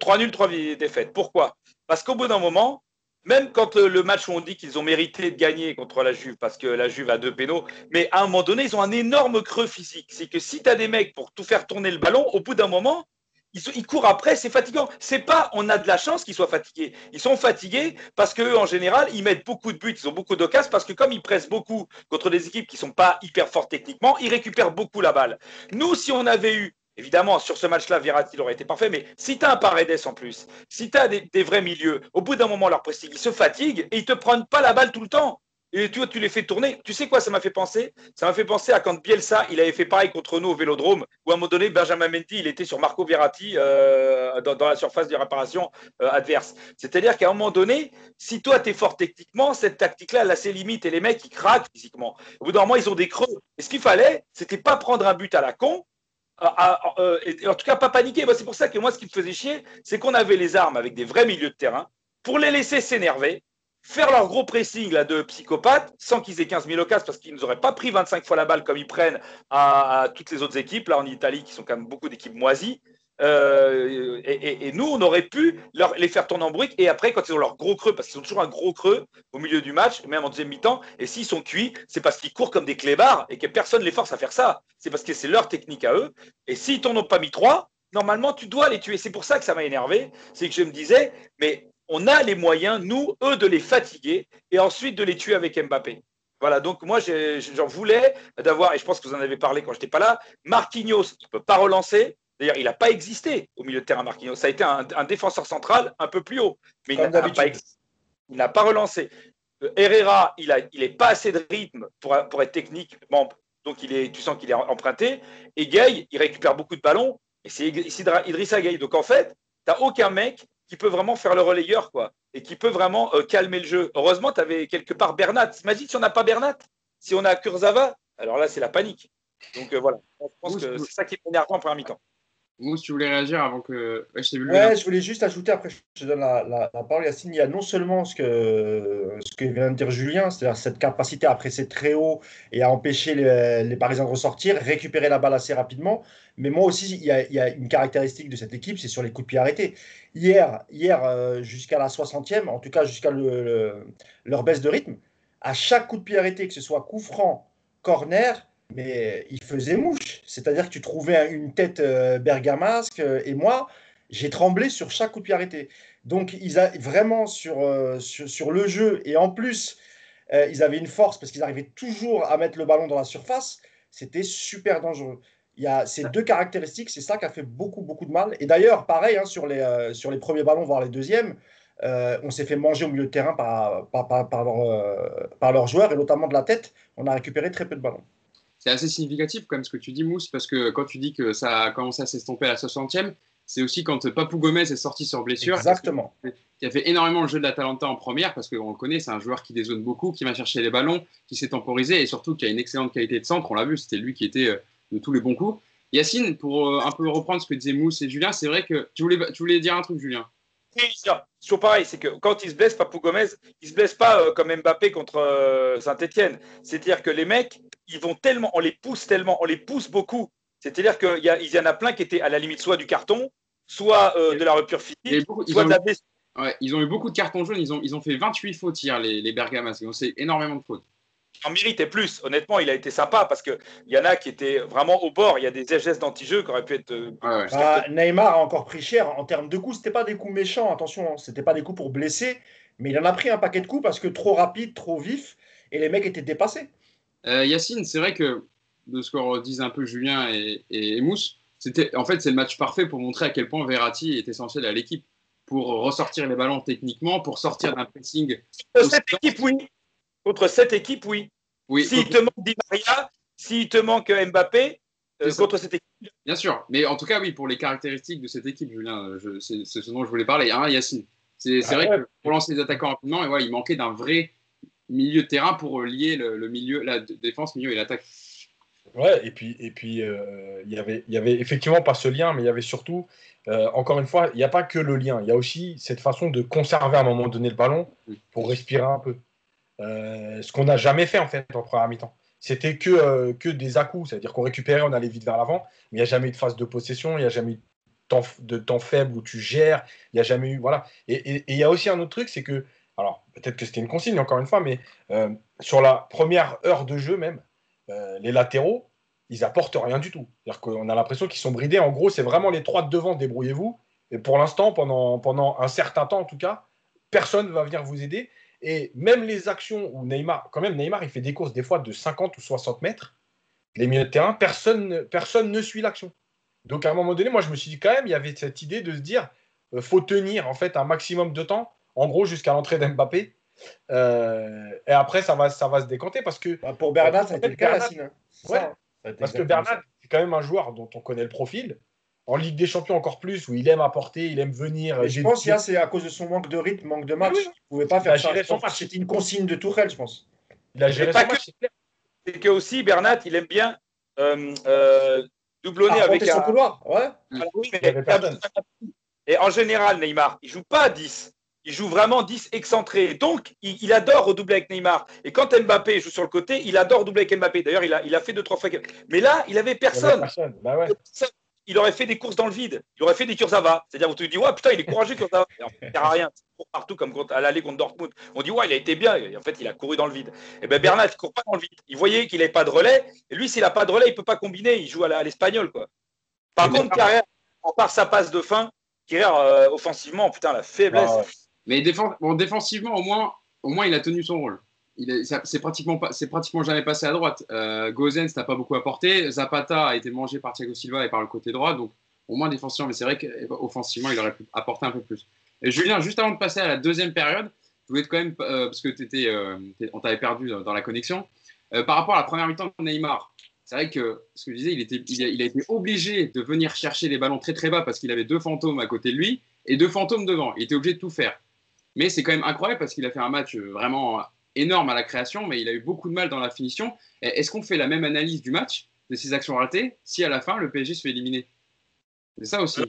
Trois nuls, trois défaites. Pourquoi? Parce qu'au bout d'un moment, même quand le, match où on dit qu'ils ont mérité de gagner contre la Juve, parce que la Juve a deux pénaux, mais à un moment donné, ils ont un énorme creux physique. C'est que si tu as des mecs pour tout faire tourner le ballon, au bout d'un moment, ils, courent après, c'est fatigant. C'est pas, on a de la chance qu'ils soient fatigués. Ils sont fatigués parce que en général, ils mettent beaucoup de buts, ils ont beaucoup d'occasions parce que comme ils pressent beaucoup contre des équipes qui sont pas hyper fortes techniquement, ils récupèrent beaucoup la balle. Nous, si on avait eu Évidemment, sur ce match-là, Verratti aurait été parfait, mais si tu as un Paredes en plus, si tu as des, des, vrais milieux, au bout d'un moment, leur pressing, ils se fatiguent et ils te prennent pas la balle tout le temps et tu, tu les fais tourner. Tu sais quoi, ça m'a fait penser? Ça m'a fait penser à quand Bielsa, il avait fait pareil contre nous au Vélodrome, où à un moment donné, Benjamin Mendy, il était sur Marco Verratti euh, dans, la surface de réparation euh, adverse. C'est-à-dire qu'à un moment donné, si toi, tu es fort techniquement, cette tactique-là, elle a ses limites et les mecs, ils craquent physiquement. Au bout d'un moment, ils ont des creux. Et ce qu'il fallait, c'était pas prendre un but à la con, euh, en tout cas, pas paniquer. c'est pour ça que moi, ce qui me faisait chier, c'est qu'on avait les armes avec des vrais milieux de terrain pour les laisser s'énerver faire leur gros pressing là, de psychopathes sans qu'ils aient 15 000 occasions parce qu'ils n'auraient pas pris 25 fois la balle comme ils prennent à, toutes les autres équipes, là en Italie, qui sont quand même beaucoup d'équipes moisies. Euh, et, nous, on aurait pu leur, les faire tourner en brique et après, quand ils ont leur gros creux, parce qu'ils ont toujours un gros creux au milieu du match, même en deuxième mi-temps, et s'ils sont cuits, c'est parce qu'ils courent comme des clébards et que personne ne les force à faire ça. C'est parce que c'est leur technique à eux. Et s'ils t'en ont pas mis trois, normalement, tu dois les tuer. C'est pour ça que ça m'a énervé. C'est que je me disais, mais on a les moyens, nous, eux, de les fatiguer et ensuite de les tuer avec Mbappé. Voilà, donc moi, j'en voulais d'avoir, et je pense que vous en avez parlé quand je n'étais pas là, Marquinhos, il ne peut pas relancer. D'ailleurs, il n'a pas existé au milieu de terrain, Marquinhos. Ça a été un, défenseur central un peu plus haut, mais il n'a pas, relancé. Euh, Herrera, il n'est il pas assez de rythme pour, pour être technique, donc il est, tu sens qu'il est emprunté. Et Gay, il récupère beaucoup de ballons, et c'est Idrissa Gay. Donc en fait, tu n'as aucun mec qui peut vraiment faire le relayeur, quoi, et qui peut vraiment euh, calmer le jeu. Heureusement, tu avais quelque part Bernat. Imagine si on n'a pas Bernat, si on a Kurzawa, alors là, c'est la panique. Donc euh, voilà, je pense que c'est ça qui est énervant en première mi-temps. Mousse, tu voulais réagir avant que. Ouais, je, ouais, je voulais juste ajouter, après je te donne la, la, la parole, Yacine. Il y a non seulement ce que, ce que vient de dire Julien, c'est-à-dire cette capacité à presser très haut et à empêcher les, les, Parisiens de ressortir, récupérer la balle assez rapidement, mais moi aussi, il y a, il y a une caractéristique de cette équipe, c'est sur les coups de pied arrêtés. Hier, hier euh, jusqu'à la 60e, en tout cas jusqu'à le, leur baisse de rythme, à chaque coup de pied arrêté, que ce soit coup franc, corner, mais il faisait mouche. C'est-à-dire que tu trouvais une tête euh, bergamasque. Euh, et moi, j'ai tremblé sur chaque coup de pied arrêté. Donc, ils a, vraiment sur, euh, sur, le jeu. Et en plus, ils avaient une force parce qu'ils arrivaient toujours à mettre le ballon dans la surface. C'était super dangereux. Il y a ces deux caractéristiques, c'est ça qui a fait beaucoup, beaucoup de mal. Et d'ailleurs, pareil, hein, sur, les, sur les premiers ballons, voire les deuxièmes, on s'est fait manger au milieu de terrain par, par, par, par, leur, par leurs joueurs, et notamment de la tête. On a récupéré très peu de ballons c'est assez significatif quand même ce que tu dis, Mousse, parce que quand tu dis que ça a commencé à s'estomper à la 60e, c'est aussi quand Papou Gomez est sorti sur blessure. Exactement. Qui a fait énormément le jeu de l'Atalanta en première, parce qu'on le connaît, c'est un joueur qui dézone beaucoup, qui va chercher les ballons, qui s'est temporisé et surtout qui a une excellente qualité de centre. On l'a vu, c'était lui qui était euh, de tous les bons coups. Yacine, pour euh, un peu reprendre ce que disaient Mousse et Julien, c'est vrai que tu voulais, tu voulais dire un truc, Julien? C'est toujours pareil, c'est que quand il se blesse, Papou Gomez, il se blesse pas euh, comme Mbappé contre Saint-Etienne. C'est-à-dire que les mecs, ils vont tellement, on les pousse tellement, on les pousse beaucoup. C'est-à-dire qu'il y, y, en a plein qui étaient à la limite soit du carton, soit euh, de la rupture physique, soit de la Ouais, ils ont eu beaucoup de cartons jaunes. Ils ont, ils ont fait 28 fautes hier, les, les Bergamas. Ils ont fait énormément de fautes. En méritait plus. Honnêtement, il a été sympa parce qu'il y en a qui étaient vraiment au bord. Il y a des gestes d'anti-jeu qui auraient pu être. Euh, bah, Neymar a encore pris cher en termes de coups. C'était pas des coups méchants, attention. Hein. C'était pas des coups pour blesser, mais il en a pris un paquet de coups parce que trop rapide, trop vif, et les mecs étaient dépassés. Euh, Yacine, c'est vrai que de ce qu'on disent un peu Julien et, et, Mousse, c'était en fait c'est le match parfait pour montrer à quel point Verratti est essentiel à l'équipe pour ressortir les ballons techniquement, pour sortir d'un pressing. Cette équipe, oui. Contre cette équipe, oui. oui s'il te manque Di Maria, s'il te manque Mbappé, euh, contre cette équipe. Bien sûr, mais en tout cas, oui, pour les caractéristiques de cette équipe, Julien, c'est ce dont je voulais parler. Hein, Yacine. C'est ah vrai que pour lancer les attaquants rapidement, et ouais, il manquait d'un vrai milieu de terrain pour lier le, milieu, la défense, milieu et l'attaque. Ouais, et puis, et puis euh, y il y avait effectivement pas ce lien, mais il y avait surtout, euh, encore une fois, il n'y a pas que le lien, il y a aussi cette façon de conserver à un moment donné le ballon pour respirer un peu. Euh, ce qu'on n'a jamais fait en fait en première mi-temps. C'était que, euh, que des à-coups, c'est-à-dire qu'on récupérait, on allait vite vers l'avant, mais il n'y a jamais eu de phase de possession, il n'y a jamais eu de temps, faible où tu gères, il n'y a jamais eu. Voilà. Et il y a aussi un autre truc, c'est que, alors peut-être que c'était une consigne encore une fois, mais euh, sur la première heure de jeu même, les latéraux, ils apportent rien du tout. C'est-à-dire qu'on a l'impression qu'ils sont bridés. En gros, c'est vraiment les trois de devant, débrouillez-vous. Et pour l'instant, pendant, pendant un certain temps en tout cas, personne ne va venir vous aider. Et même les actions où Neymar, quand même, Neymar, il fait des courses des fois de 50 ou 60 mètres, les milieux de terrain, personne, personne ne suit l'action. Donc à un moment donné, moi, je me suis dit quand même, il y avait cette idée de se dire, euh, faut tenir en fait un maximum de temps, en gros jusqu'à l'entrée d'Mbappé. Euh, et après, ça va, ça va se décanter parce que. Bah, pour Bernard, ça a été le cas, parce que Bernard, c'est quand même un joueur dont on connaît le profil en Ligue des Champions encore plus, où il aime apporter, il aime venir. je pense que c'est à cause de son manque de rythme, manque de match. Il ne pouvait pas faire ça. C'était une consigne de Tourelle, je pense. Il a géré son match. C'est que aussi, Bernat, il aime bien euh, euh, doublonner avec son couloir. Ouais. oui, mais et en général, Neymar, il joue pas à 10. Il joue vraiment 10 excentré. Donc, il, adore redoubler avec Neymar. Et quand Mbappé joue sur le côté, il adore doubler avec Mbappé. D'ailleurs, il a, il a fait deux, trois fois. Mais là, il avait personne. Il personne. Bah ouais il aurait fait des courses dans le vide. Il aurait fait des Kurzawa. C'est-à-dire, on te dit, ouais, putain, il est courageux, Kurzawa. Il ne sert à rien. Il partout, comme à l'aller contre Dortmund. On dit, ouais, il a été bien. Et en fait, il a couru dans le vide. Et bien, Bernat, il ne court pas dans le vide. Il voyait qu'il n'avait pas de relais. Et lui, s'il n'a pas de relais, il ne peut pas combiner. Il joue à l'espagnol, quoi. Par contre, Carrère, à part sa passe de fin, Carrère, euh, offensivement, putain, la faiblesse. Ah Mais défensivement, au moins, au moins, il a tenu son rôle c'est pratiquement, c'est pratiquement jamais passé à droite. Euh, Gozens n'a pas beaucoup apporté. Zapata a été mangé par Thiago Silva et par le côté droit. Donc, au moins défensivement, mais c'est vrai qu'offensivement, il aurait pu apporter un peu plus. Et Julien, juste avant de passer à la deuxième période, je voulais quand même, euh, parce que étais, euh, on t'avait perdu dans, la connexion, euh, par rapport à la première mi-temps de Neymar. C'est vrai que ce que je disais, il, était, a, il, a, été obligé de venir chercher les ballons très très bas parce qu'il avait deux fantômes à côté de lui et deux fantômes devant. Il était obligé de tout faire. Mais c'est quand même incroyable parce qu'il a fait un match vraiment énorme à la création, mais il a eu beaucoup de mal dans la finition. Est-ce qu'on fait la même analyse du match, de ses actions ratées, si à la fin le PSG se fait éliminer? C'est ça aussi.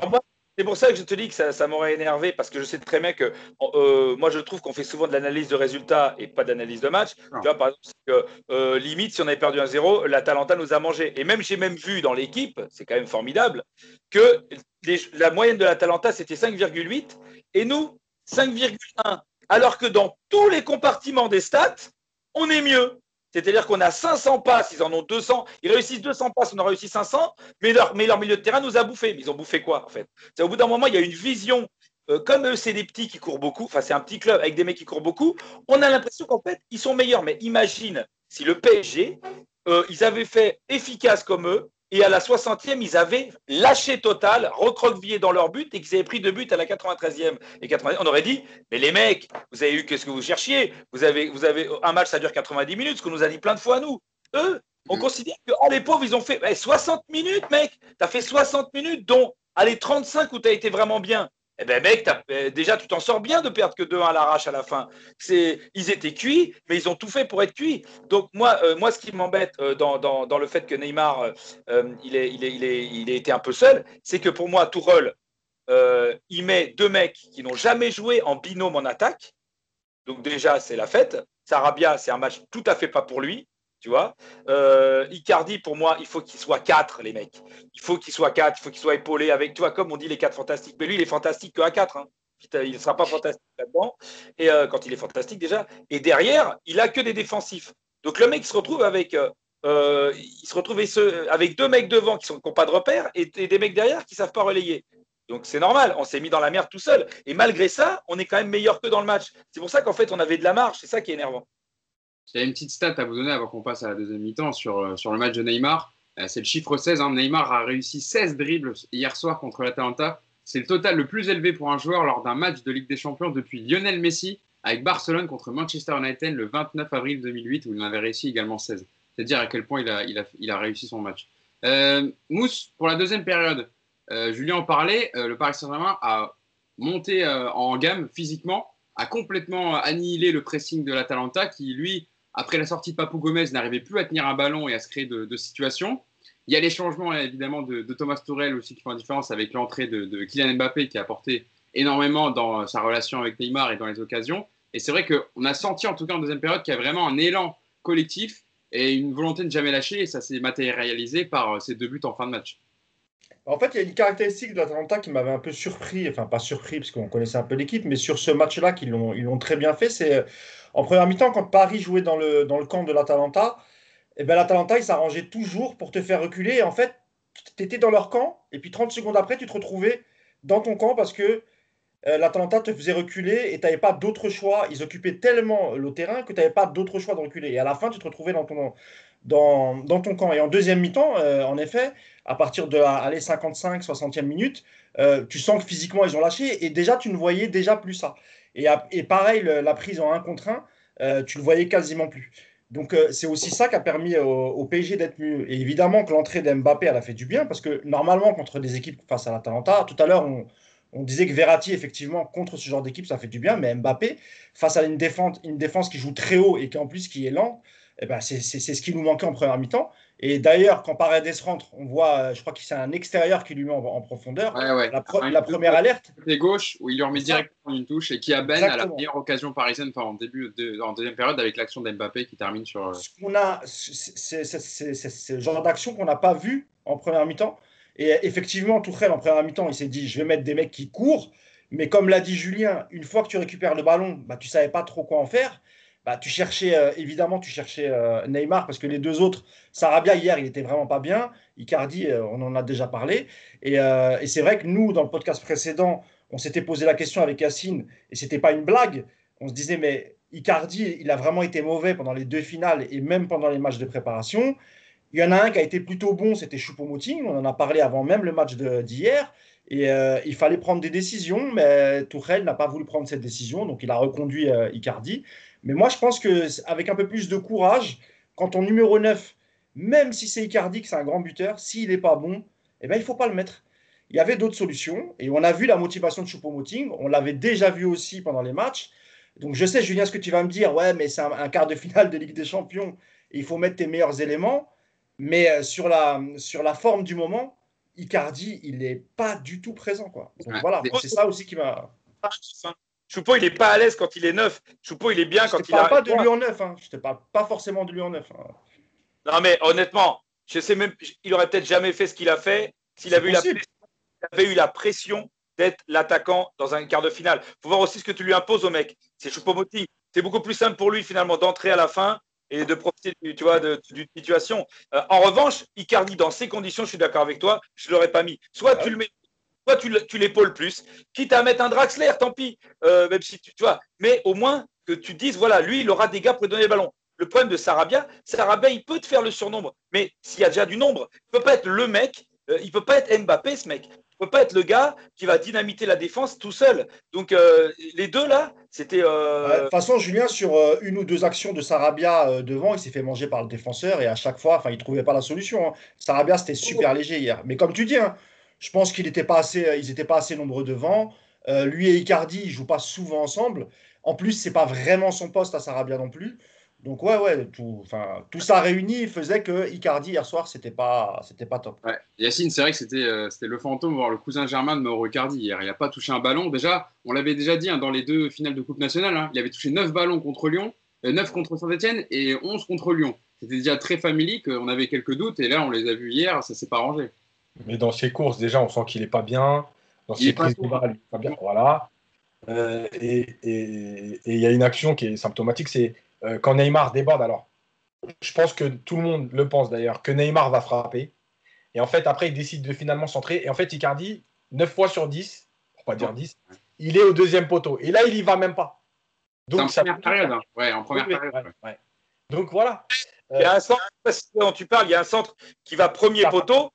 c'est pour ça que je te dis que ça, m'aurait énervé, parce que je sais très bien que euh, moi je trouve qu'on fait souvent de l'analyse de résultats et pas d'analyse de match. Tu vois, par exemple, que, euh, limite, si on avait perdu un 0, l'Atalanta nous a mangé. Et même j'ai même vu dans l'équipe, c'est quand même formidable, que la moyenne de l'Atalanta c'était 5,8 et nous 5,1 alors que dans tous les compartiments des stats, on est mieux. C'est-à-dire qu'on a 500 passes, ils en ont 200. Ils réussissent 200 passes, on a réussi 500, mais leur, milieu de terrain nous a bouffé. Mais ils ont bouffé quoi, en fait? C'est au bout d'un moment, il y a une vision. Euh, comme eux, c'est des petits qui courent beaucoup, enfin, c'est un petit club avec des mecs qui courent beaucoup, on a l'impression qu'en fait, ils sont meilleurs. Mais imagine si le PSG, euh, ils avaient fait efficace comme eux, et à la 60e, ils avaient lâché total, recroquevillé dans leur but et qu'ils avaient pris deux buts à la 93e. Et 90, on aurait dit, mais les mecs, vous avez eu qu'est-ce que vous cherchiez? Vous avez, vous avez un match, ça dure 90 minutes, ce qu'on nous a dit plein de fois à nous. Eux, on mm. considère que oh, les pauvres, ils ont fait 60 minutes, mec. Tu as fait 60 minutes, dont allez, 35 où tu as été vraiment bien. Eh ben mec, euh, déjà tu t'en sors bien de perdre que 2-1 à l'arrache à la fin. C'est, ils étaient cuits, mais ils ont tout fait pour être cuits. Donc moi, euh, moi ce qui m'embête euh, dans, le fait que Neymar, il, est, il, est, il, est, il a été un peu seul, c'est que pour moi, Tourelle, il met deux mecs qui n'ont jamais joué en binôme en attaque. Donc déjà, c'est la fête. Sarabia, c'est un match tout à fait pas pour lui. Tu vois euh, Icardi, pour moi, il faut qu'il soit quatre, les mecs. Il faut qu'il soit quatre, il faut qu'il soit épaulé avec, tu vois, comme on dit les quatre fantastiques. Mais lui, il est fantastique que à quatre. Hein. Il ne sera pas fantastique là-dedans. Et euh, quand il est fantastique déjà. Et derrière, il a que des défensifs. Donc le mec se retrouve avec, euh, il se retrouve avec deux mecs devant qui n'ont pas de repères et, des mecs derrière qui ne savent pas relayer. Donc c'est normal, on s'est mis dans la merde tout seul. Et malgré ça, on est quand même meilleur que dans le match. C'est pour ça qu'en fait, on avait de la marge. C'est ça qui est énervant. A une petite stat à vous donner avant qu'on passe à la deuxième mi-temps sur, sur le match de Neymar. C'est le chiffre 16. Hein. Neymar a réussi 16 dribbles hier soir contre l'Atalanta. C'est le total le plus élevé pour un joueur lors d'un match de Ligue des Champions depuis Lionel Messi avec Barcelone contre Manchester United le 29 avril 2008 où il en avait réussi également 16. C'est à quel point il a, il a, il a réussi son match. Euh, Mousse, pour la deuxième période, euh, Julien en parlait, euh, le Paris Saint-Germain a monté en gamme physiquement, a complètement annihilé le pressing de l'Atalanta qui, lui, après la sortie de Papou Gomez, n'arrivait plus à tenir un ballon et à se créer de, situations. Il y a les changements évidemment de, Thomas Tourel aussi qui font la différence avec l'entrée de, Kylian Mbappé qui a apporté énormément dans sa relation avec Neymar et dans les occasions. Et c'est vrai qu'on a senti en tout cas en deuxième période qu'il y a vraiment un élan collectif et une volonté de ne jamais lâcher et ça s'est matérialisé par ces deux buts en fin de match. En fait, il y a une caractéristique de l'Atalanta qui m'avait un peu surpris, enfin pas surpris parce qu'on connaissait un peu l'équipe, mais sur ce match-là qu'ils l'ont, ils l'ont très bien fait, c'est en première mi-temps quand Paris jouait dans le, dans le camp de l'Atalanta, eh ben l'Atalanta, il s'arrangeait toujours pour te faire reculer. Et en fait, tu étais dans leur camp, et puis 30 secondes après, tu te retrouvais dans ton camp parce que euh, l'Atalanta te faisait reculer et tu n'avais pas d'autre choix. Ils occupaient tellement le terrain que tu n'avais pas d'autre choix de reculer. Et à la fin, tu te retrouvais dans ton, dans, dans ton camp. Et en deuxième mi-temps, euh, en effet, à partir de la 55, 60e minute, euh, tu sens que physiquement, ils ont lâché. Et déjà, tu ne voyais déjà plus ça. Et, pareil, la prise en 1 contre 1, tu le voyais quasiment plus. Donc euh, c'est aussi ça qui a permis au, PSG d'être mieux. Et évidemment que l'entrée d'Mbappé, elle a fait du bien, parce que normalement, contre des équipes face à l'Atalanta, tout à l'heure, on, disait que Verratti, effectivement, contre ce genre d'équipe, ça fait du bien, mais Mbappé, face à une défense, une défense qui joue très haut et qui en plus qui est lent, eh ben, c'est ce qui nous manquait en première mi-temps. Et d'ailleurs, quand Paredes rentre, on voit, euh, je crois que c'est un extérieur qui lui met en, profondeur. La, première alerte. C'est gauche, où il lui remet directement une touche et qui a Ben à la meilleure occasion parisienne enfin, en, début de, en deuxième période avec l'action d'Mbappé qui termine sur. Euh, ce qu'on a, c'est ce genre d'action qu'on n'a pas vu en première mi-temps. Et effectivement, Tourelle, en première mi-temps, il s'est dit je vais mettre des mecs qui courent. Mais comme l'a dit Julien, une fois que tu récupères le ballon, bah, tu ne savais pas trop quoi en faire. Bah, tu cherchais, euh, évidemment, tu cherchais euh, Neymar parce que les deux autres, Sarabia hier, il était vraiment pas bien. Icardi, euh, on en a déjà parlé. Et, c'est vrai que nous, dans le podcast précédent, on s'était posé la question avec Yacine et c'était pas une blague. On se disait, mais Icardi, il a vraiment été mauvais pendant les deux finales et même pendant les matchs de préparation. Il y en a un qui a été plutôt bon, c'était Choupo-Moting. On en a parlé avant même le match d'hier. Et il fallait prendre des décisions, mais Tourelle n'a pas voulu prendre cette décision, donc il a reconduit Icardi. Mais moi, je pense qu'avec un peu plus de courage, quand ton numéro 9, même si c'est Icardi, que c'est un grand buteur, s'il n'est pas bon, eh ben, il ne faut pas le mettre. Il y avait d'autres solutions et on a vu la motivation de Choupo-Moting. On l'avait déjà vu aussi pendant les matchs. Donc je sais, Julien, ce que tu vas me dire. Ouais, mais c'est un, quart de finale de Ligue des Champions il faut mettre tes meilleurs éléments. Mais euh, sur la, sur la forme du moment, Icardi, il n'est pas du tout présent. Quoi. Donc voilà, c'est ça aussi qui m'a. Choupo, il n'est pas à l'aise quand il est neuf. Choupo, il est bien quand il Je ne parle pas de lui en neuf. Hein. Je te parle pas forcément de lui en neuf. Hein. Non, mais honnêtement, je sais même, il aurait peut-être jamais fait ce qu'il a fait s'il avait, eu la, avait eu la pression d'être l'attaquant dans un quart de finale. Il faut voir aussi ce que tu lui imposes au mec. C'est Choupo-Moting. C'est beaucoup plus simple pour lui finalement d'entrer à la fin et de profiter tu vois, d'une situation. Euh, en revanche, Icardi, dans ces conditions, je suis d'accord avec toi, je ne l'aurais pas mis. Soit tu le mets toi, tu l'épaules plus. Quitte à mettre un Draxler, tant pis. Euh, même si tu, vois. Mais au moins que tu dises, voilà, lui, il aura des gars pour lui donner le ballon. Le problème de Sarabia, Sarabia, il peut te faire le surnombre. Mais s'il y a déjà du nombre, il ne peut pas être le mec, euh, il ne peut pas être Mbappé, ce mec. Il ne peut pas être le gars qui va dynamiter la défense tout seul. Donc, euh, les deux, là, c'était. De toute façon, Julien, sur une ou deux actions de Sarabia devant, il s'est fait manger par le défenseur et à chaque fois, il ne trouvait pas la solution. Hein. Sarabia, c'était super léger hier. Mais comme tu dis, hein, je pense qu'ils n'étaient pas, assez, euh, ils pas assez nombreux devant. Euh, lui et Icardi, ils jouent pas souvent ensemble. En plus, c'est pas vraiment son poste à Sarabia non plus. Donc ouais, ouais, tout, tout ça réuni faisait que Icardi hier soir, c'était pas, c'était pas top. Yacine, c'est vrai que c'était, euh, le fantôme, voire le cousin germain de Mauro Icardi hier. Il n'a pas touché un ballon. Déjà, on l'avait déjà dit hein, dans les deux finales de Coupe nationale, hein, il avait touché 9 ballons contre Lyon, 9 contre Saint-Etienne et 11 contre Lyon. C'était déjà très familier, qu'on avait quelques doutes et là, on les a vus hier, ça s'est pas rangé. Mais dans ses courses, déjà, on sent qu'il n'est pas bien. Dans ses prises de balles, il n'est pas bien. Voilà. Euh, et il y a une action qui est symptomatique, c'est euh, quand Neymar déborde. Alors, je pense que tout le monde le pense d'ailleurs, que Neymar va frapper. Et en fait, après, il décide de finalement centrer. Et en fait, Icardi, 9 fois sur 10, pour pas dire 10, il est au deuxième poteau. Et là, il y va même pas. Donc, en première période. Hein. Ouais, en première période. Donc voilà. Il y a un centre, dont tu parles, il y a un centre qui va premier poteau,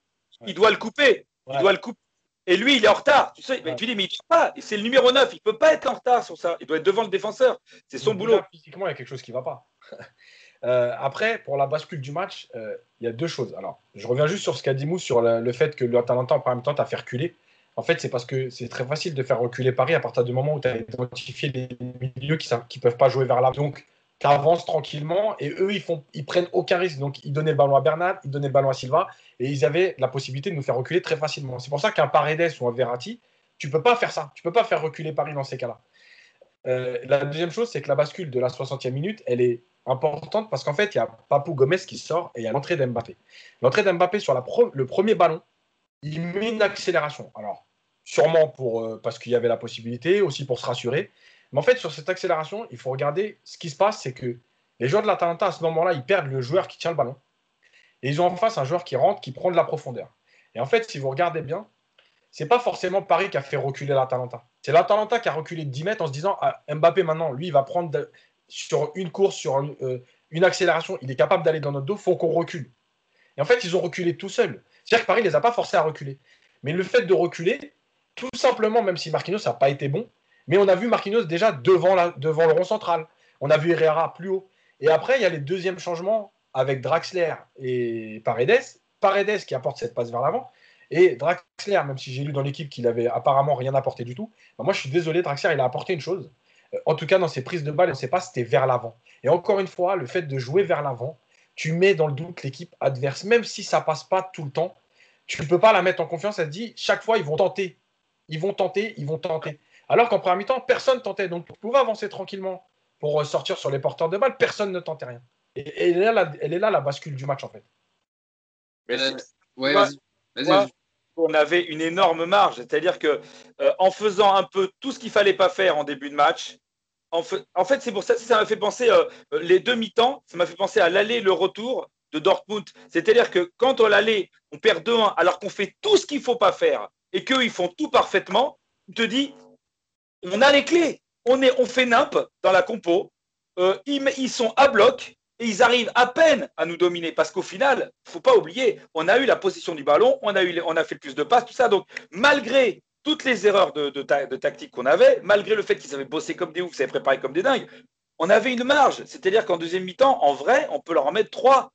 il doit le couper. Il doit le couper. Et lui, il est en retard. Tu sais, mais tu dis, mais il ne pas. C'est le numéro 9. Il ne peut pas être en retard sur ça. Il doit être devant le défenseur. C'est son boulot. physiquement, il y a quelque chose qui ne va pas. Euh, après, pour la bascule du match, euh, il y a deux choses. Alors, je reviens juste sur ce qu'a dit Mousse sur le, fait que l'Atalanta, en même temps, t'a fait reculer. En fait, c'est parce que c'est très facile de faire reculer Paris à partir du moment où tu as identifié des milieux qui ne peuvent pas jouer vers là. Donc, tu tranquillement et eux, ils, font, ils prennent aucun risque. Donc, ils donnaient le ballon à Bernard, ils donnaient le ballon à Silva et ils avaient la possibilité de nous faire reculer très facilement. C'est pour ça qu'un Paredes ou un Verratti, tu peux pas faire ça. Tu peux pas faire reculer Paris dans ces cas-là. Euh, la deuxième chose, c'est que la bascule de la 60e minute, elle est importante parce qu'en fait, il y a Papou Gomez qui sort et il y a l'entrée d'Mbappé. L'entrée d'Mbappé sur le premier ballon, il met une accélération. Alors, sûrement pour, euh, parce qu'il y avait la possibilité, aussi pour se rassurer. Mais en fait, sur cette accélération, il faut regarder ce qui se passe, c'est que les joueurs de l'Atalanta, à ce moment-là, ils perdent le joueur qui tient le ballon. Et ils ont en face un joueur qui rentre, qui prend de la profondeur. Et en fait, si vous regardez bien, c'est pas forcément Paris qui a fait reculer l'Atalanta. C'est l'Atalanta qui a reculé de 10 mètres en se disant ah, Mbappé maintenant, lui, il va prendre sur une course, sur euh, une, accélération, il est capable d'aller dans notre dos, faut qu'on recule. Et en fait, ils ont reculé tout seuls. C'est-à-dire que Paris ne les a pas forcés à reculer. Mais le fait de reculer, tout simplement, même si Marquinhos n'a pas été bon, mais on a vu Marquinhos déjà devant, le rond central. On a vu Herrera plus haut. Et après, il y a les deuxièmes changements avec Draxler et Paredes. Paredes qui apporte cette passe vers l'avant. Et Draxler, même si j'ai lu dans l'équipe qu'il avait apparemment rien apporté du tout, bah, moi je suis désolé, Draxler, il a apporté une chose. Euh, en tout cas, dans ses prises de balle, on ne sait pas, c'était vers l'avant. Et encore une fois, le fait de jouer vers l'avant, tu mets dans le doute l'équipe adverse, même si ça passe pas tout le temps. Tu ne peux pas la mettre en confiance. Elle dit, chaque fois, ils vont tenter. Ils vont tenter, ils vont tenter. Alors qu'en première mi-temps, personne tentait. Donc, tu pouvais avancer tranquillement pour sortir sur les porteurs de balle. Personne ne tentait rien. Et, elle, est là, elle, est là, la bascule du match, en fait. on avait une énorme marge. C'est-à-dire que euh, en faisant un peu tout ce qu'il fallait pas faire en début de match, en, fait, c'est pour ça que ça m'a fait penser euh, les demi-temps, ça m'a fait penser à l'aller, le retour de Dortmund. C'est-à-dire que quand on l'allait, on perd 2-1 alors qu'on fait tout ce qu'il faut pas faire et qu'eux, ils font tout parfaitement, tu te dis, on a les clés. On, est, on fait nimp dans la compo. Euh, ils, sont à bloc et ils arrivent à peine à nous dominer parce qu'au final, il faut pas oublier, on a eu la position du ballon, on a, eu, on a fait le plus de passes, tout ça. Donc, malgré toutes les erreurs de, tactique qu'on avait, malgré le fait qu'ils avaient bossé comme des oufs, qu'ils avaient préparé comme des dingues, on avait une marge. C'est-à-dire qu'en deuxième mi-temps, en vrai, on peut leur en mettre trois.